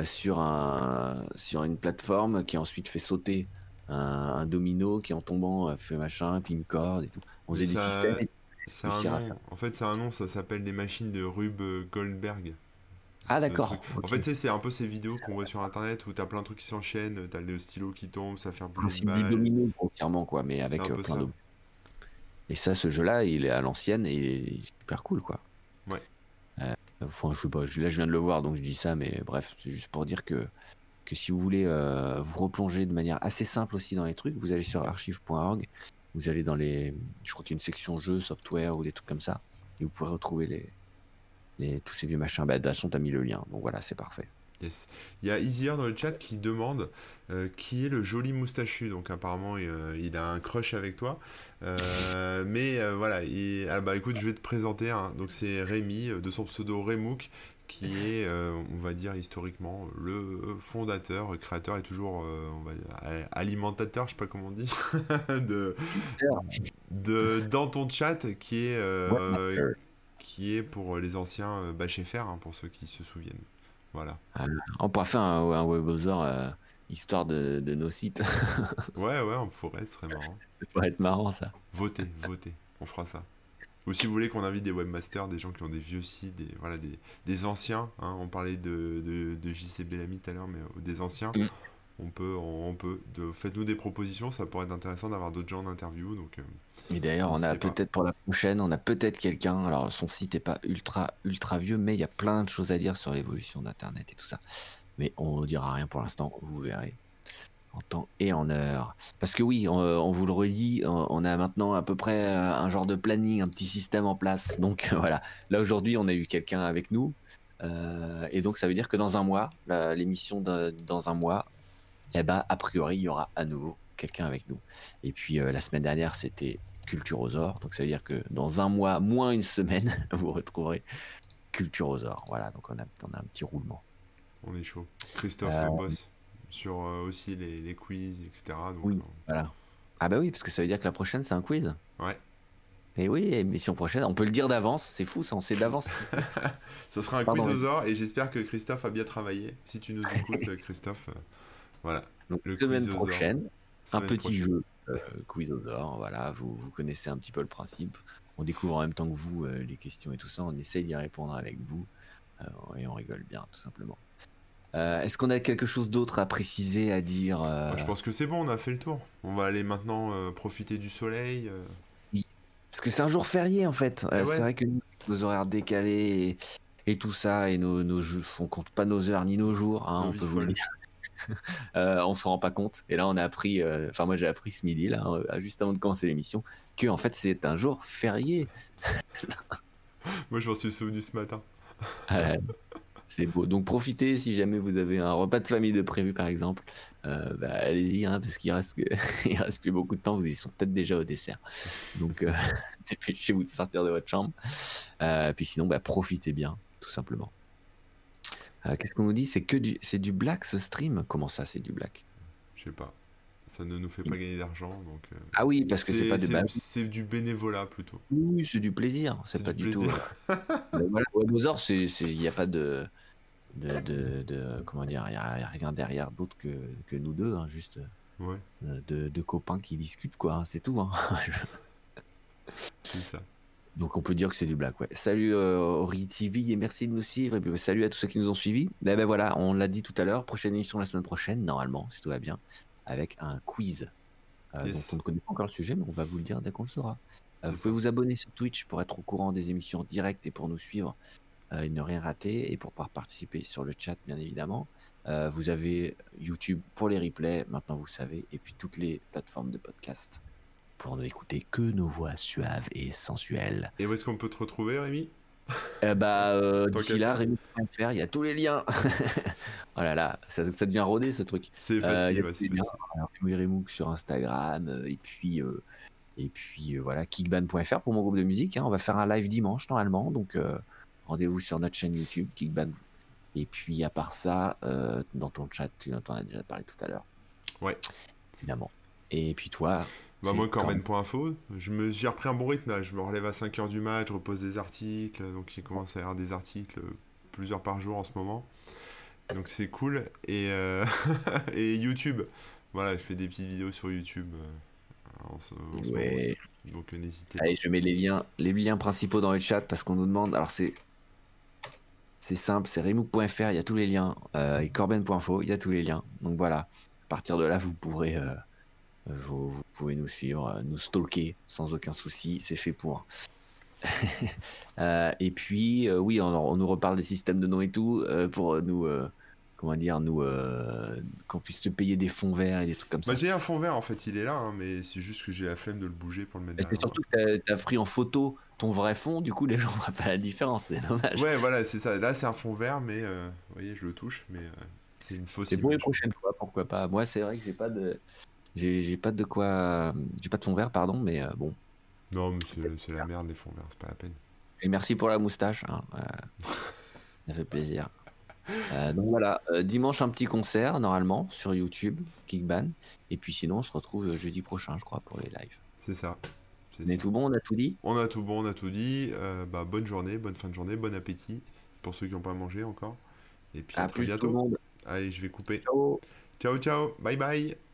sur, un, sur une plateforme qui ensuite fait sauter un, un domino qui en tombant fait machin, puis une corde et tout. On faisait ça- systèmes. et- un nom. En fait, c'est un nom. Ça s'appelle des machines de Rube Goldberg. Ah ce d'accord. En fait, c'est un peu ces vidéos qu'on voit sur internet où t'as plein de trucs qui s'enchaînent, t'as le stylo qui tombe, ça fait bouger principe du domino grossièrement quoi, mais avec un euh, plein de. Et ça, ce jeu-là, il est à l'ancienne et il est super cool quoi. Ouais. Euh, enfin, je sais pas, je- là je viens de le voir donc je dis ça, mais bref, c'est juste pour dire que que si vous voulez euh, vous replonger de manière assez simple aussi dans les trucs, vous allez sur archive.org, vous allez dans les, je crois qu'il y a une section jeux, software ou des trucs comme ça, et vous pourrez retrouver les, les tous ces vieux machins. Bah, de toute façon, t'as mis le lien, donc voilà, c'est parfait. Yes. Il y a Easier dans le chat qui demande euh, qui est le joli moustachu. Donc apparemment il, euh, il a un crush avec toi. Euh, mais voilà, il- ah bah écoute, je vais te présenter. hein. Donc c'est Rémi de son pseudo Remouk qui est, on va dire historiquement, le fondateur, créateur et toujours, on va dire, alimentateur, je sais pas comment on dit, (laughs) de, de dans ton chat qui est. qui est pour les anciens euh, Bash FR, hein, pour ceux qui se souviennent. Voilà. On pourra faire un, un euh, histoire de, de nos sites. (laughs) Ouais, ouais, on pourrait, ce serait marrant. ça pourrait être marrant ça. Votez, votez, on fera ça. Ou si vous voulez qu'on invite des webmasters, des gens qui ont des vieux sites, des, voilà, des, des anciens, hein, on parlait de, de, de JC Bellamy tout à l'heure, mais euh, des anciens, Mm. On peut, on, peut. De, Faites-nous des propositions, ça pourrait être intéressant d'avoir d'autres gens en interview, donc euh, Et d'ailleurs, on a peut-être pour la prochaine, on a peut-être quelqu'un. Alors, son site est pas ultra ultra vieux, mais il y a plein de choses à dire sur l'évolution d'Internet et tout ça. Mais on dira rien pour l'instant. Vous verrez en temps et en heure. Parce que oui, on, on vous le redit, on, on a maintenant à peu près euh, un genre de planning, un petit système en place. Donc (laughs) voilà. Là aujourd'hui, on a eu quelqu'un avec nous. Euh, et donc ça veut dire que dans un mois, l'émission dans un mois, eh ben, a priori, il y aura à nouveau quelqu'un avec nous. Et puis euh, la semaine dernière, c'était Culturosaure. Donc ça veut dire que dans un mois, moins une semaine, (laughs) vous retrouverez Culturosaure. Voilà, donc on a, on a un petit roulement. On est chaud. Christophe Euh, bosse sur euh, aussi les, les quiz, etc. Donc, Oui. euh, Voilà. Ah bah oui, parce que ça veut dire que la prochaine, c'est un quiz. Ouais. Et oui, émission prochaine, on peut le dire d'avance, c'est fou, ça, on sait d'avance. (laughs) Ça sera un Pardon, quizosaure et j'espère que Christophe a bien travaillé. Si tu nous écoutes, (laughs) Christophe, voilà. Donc, Le semaine prochaine, un petit prochaine. jeu euh, Quizosaure, voilà, vous, vous connaissez un petit peu le principe. On découvre en même temps que vous euh, les questions et tout ça, on essaye d'y répondre avec vous euh, et on rigole bien, tout simplement. Est-ce qu'on a quelque chose d'autre à préciser, à dire Moi, Je pense que c'est bon, on a fait le tour. On va aller maintenant profiter du soleil. euh, Parce que c'est un jour férié en fait. Eh ouais. C'est vrai que nous, nos horaires décalés et, et tout ça, et nos, nos jeux, on compte pas nos heures ni nos jours, hein, on peut vous le dire. (laughs) Euh, on se rend pas compte. Et là, on a appris, euh, enfin moi j'ai appris ce midi là, euh, juste avant de commencer l'émission, que en fait c'est un jour férié. (laughs) Moi, je m'en suis souvenu ce matin. (laughs) Ah, c'est beau. Donc profitez si jamais vous avez un repas de famille de prévu par exemple. Euh, bah, allez-y hein, parce qu'il reste il reste plus beaucoup de temps. Vous y sont peut-être déjà au dessert. Donc euh, dépêchez-vous de sortir de votre chambre. Euh, puis sinon bah, profitez bien tout simplement. Euh, Qu'est-ce qu'on nous dit? C'est que du c'est du black ce stream? Comment ça c'est du black? Je sais pas. Ça ne nous fait pas gagner d'argent, donc. euh, Ah oui parce que c'est pas des c'est- du bénévolat plutôt. oui, c'est du plaisir. C'est pas du, tout. plaisir. (laughs) Mais voilà, Webosor, il n'y a pas de de, de, de- comment dire, il n'y a, rien derrière d'autre que, que nous deux, hein, juste Ouais, euh, de, de copains qui discutent, quoi, hein, c'est tout. hein. c'est ça. Donc on peut dire que c'est du black, ouais. Salut euh, Ori TV et merci de nous suivre. Et puis salut à tous ceux qui nous ont suivis. Ben, ben voilà, on l'a dit tout à l'heure, prochaine émission la semaine prochaine, normalement, si tout va bien, avec un quiz. Euh, Yes. dont on ne connaît pas encore le sujet, mais on va vous le dire dès qu'on le saura. Euh, vous pouvez vous abonner sur Twitch pour être au courant des émissions directes et pour nous suivre euh, et ne rien rater et pour pouvoir participer sur le chat, bien évidemment. Euh, vous avez YouTube pour les replays, maintenant vous savez, et puis toutes les plateformes de podcast pour ne écouter que nos voix suaves et sensuelles. Et où est-ce qu'on peut te retrouver, Rémi? Eh bah, euh, Tant d'ici là, Rémi.fr, il y a tous les liens. (laughs) oh là là, ça, ça devient rodé ce truc. C'est Euh, il facile, a ouais, c'est facile. Rémi sur Instagram, euh, et puis, euh, et puis euh, voilà, kickban.fr pour mon groupe de musique. hein. On va faire un live dimanche normalement, donc euh, rendez-vous sur notre chaîne YouTube, Kickban. Et puis à part ça, euh, dans ton chat, tu en as déjà parlé tout à l'heure. Ouais. Évidemment. Et puis toi, Bah, moi, Corben.info, je me j'ai repris un bon rythme là. Je me relève à 5h du match, je repose des articles. Donc, il commence à y avoir des articles euh, plusieurs par jour en ce moment. Donc, c'est cool. Et, euh, (laughs) et YouTube, voilà, je fais des petites vidéos sur YouTube euh, en ce, en ce Ouais. moment. Donc, n'hésitez pas. Allez, je mets les liens, les liens principaux dans le chat parce qu'on nous demande. Alors c'est c'est simple, c'est remook.fr, il y a tous les liens, euh, et corben.info, il y a tous les liens. Donc voilà, à partir de là, vous pourrez, euh, vous, vous pouvez nous suivre, euh, nous stalker sans aucun souci, c'est fait pour. (laughs) Euh, et puis, euh, oui, on, on nous reparle des systèmes de noms et tout pour nous, comment dire, nous, euh, qu'on puisse te payer des fonds verts et des trucs comme ça. Bah, j'ai un fond vert en fait, il est là, hein, mais c'est juste que j'ai la flemme de le bouger pour le mettre c'est surtout que t'as as pris en photo ton vrai fond, du coup les gens (laughs) voient pas la différence, c'est dommage. Ouais, voilà, c'est ça. Là, c'est un fond vert, mais euh, vous voyez, je le touche, mais euh, c'est une fausse c'est pour les prochaines fois, pourquoi pas. Moi c'est vrai que j'ai pas de j'ai pas de quoi j'ai pas de fond vert pardon, mais euh, bon. Non, mais c'est la merde, les fonds verts, c'est pas la peine. Et merci pour la moustache, hein, euh, (laughs) ça fait plaisir. Euh, donc voilà, dimanche un petit concert normalement sur YouTube, Kickban, et puis sinon on se retrouve jeudi prochain je crois pour les lives. C'est ça. On est tout bon, on a tout dit? On a tout bon, on a tout dit. Bah, bonne journée, bonne fin de journée, bon appétit pour ceux qui n'ont pas mangé encore. Et puis à, À très bientôt. Allez, je vais couper. Ciao. Ciao, ciao. Bye bye.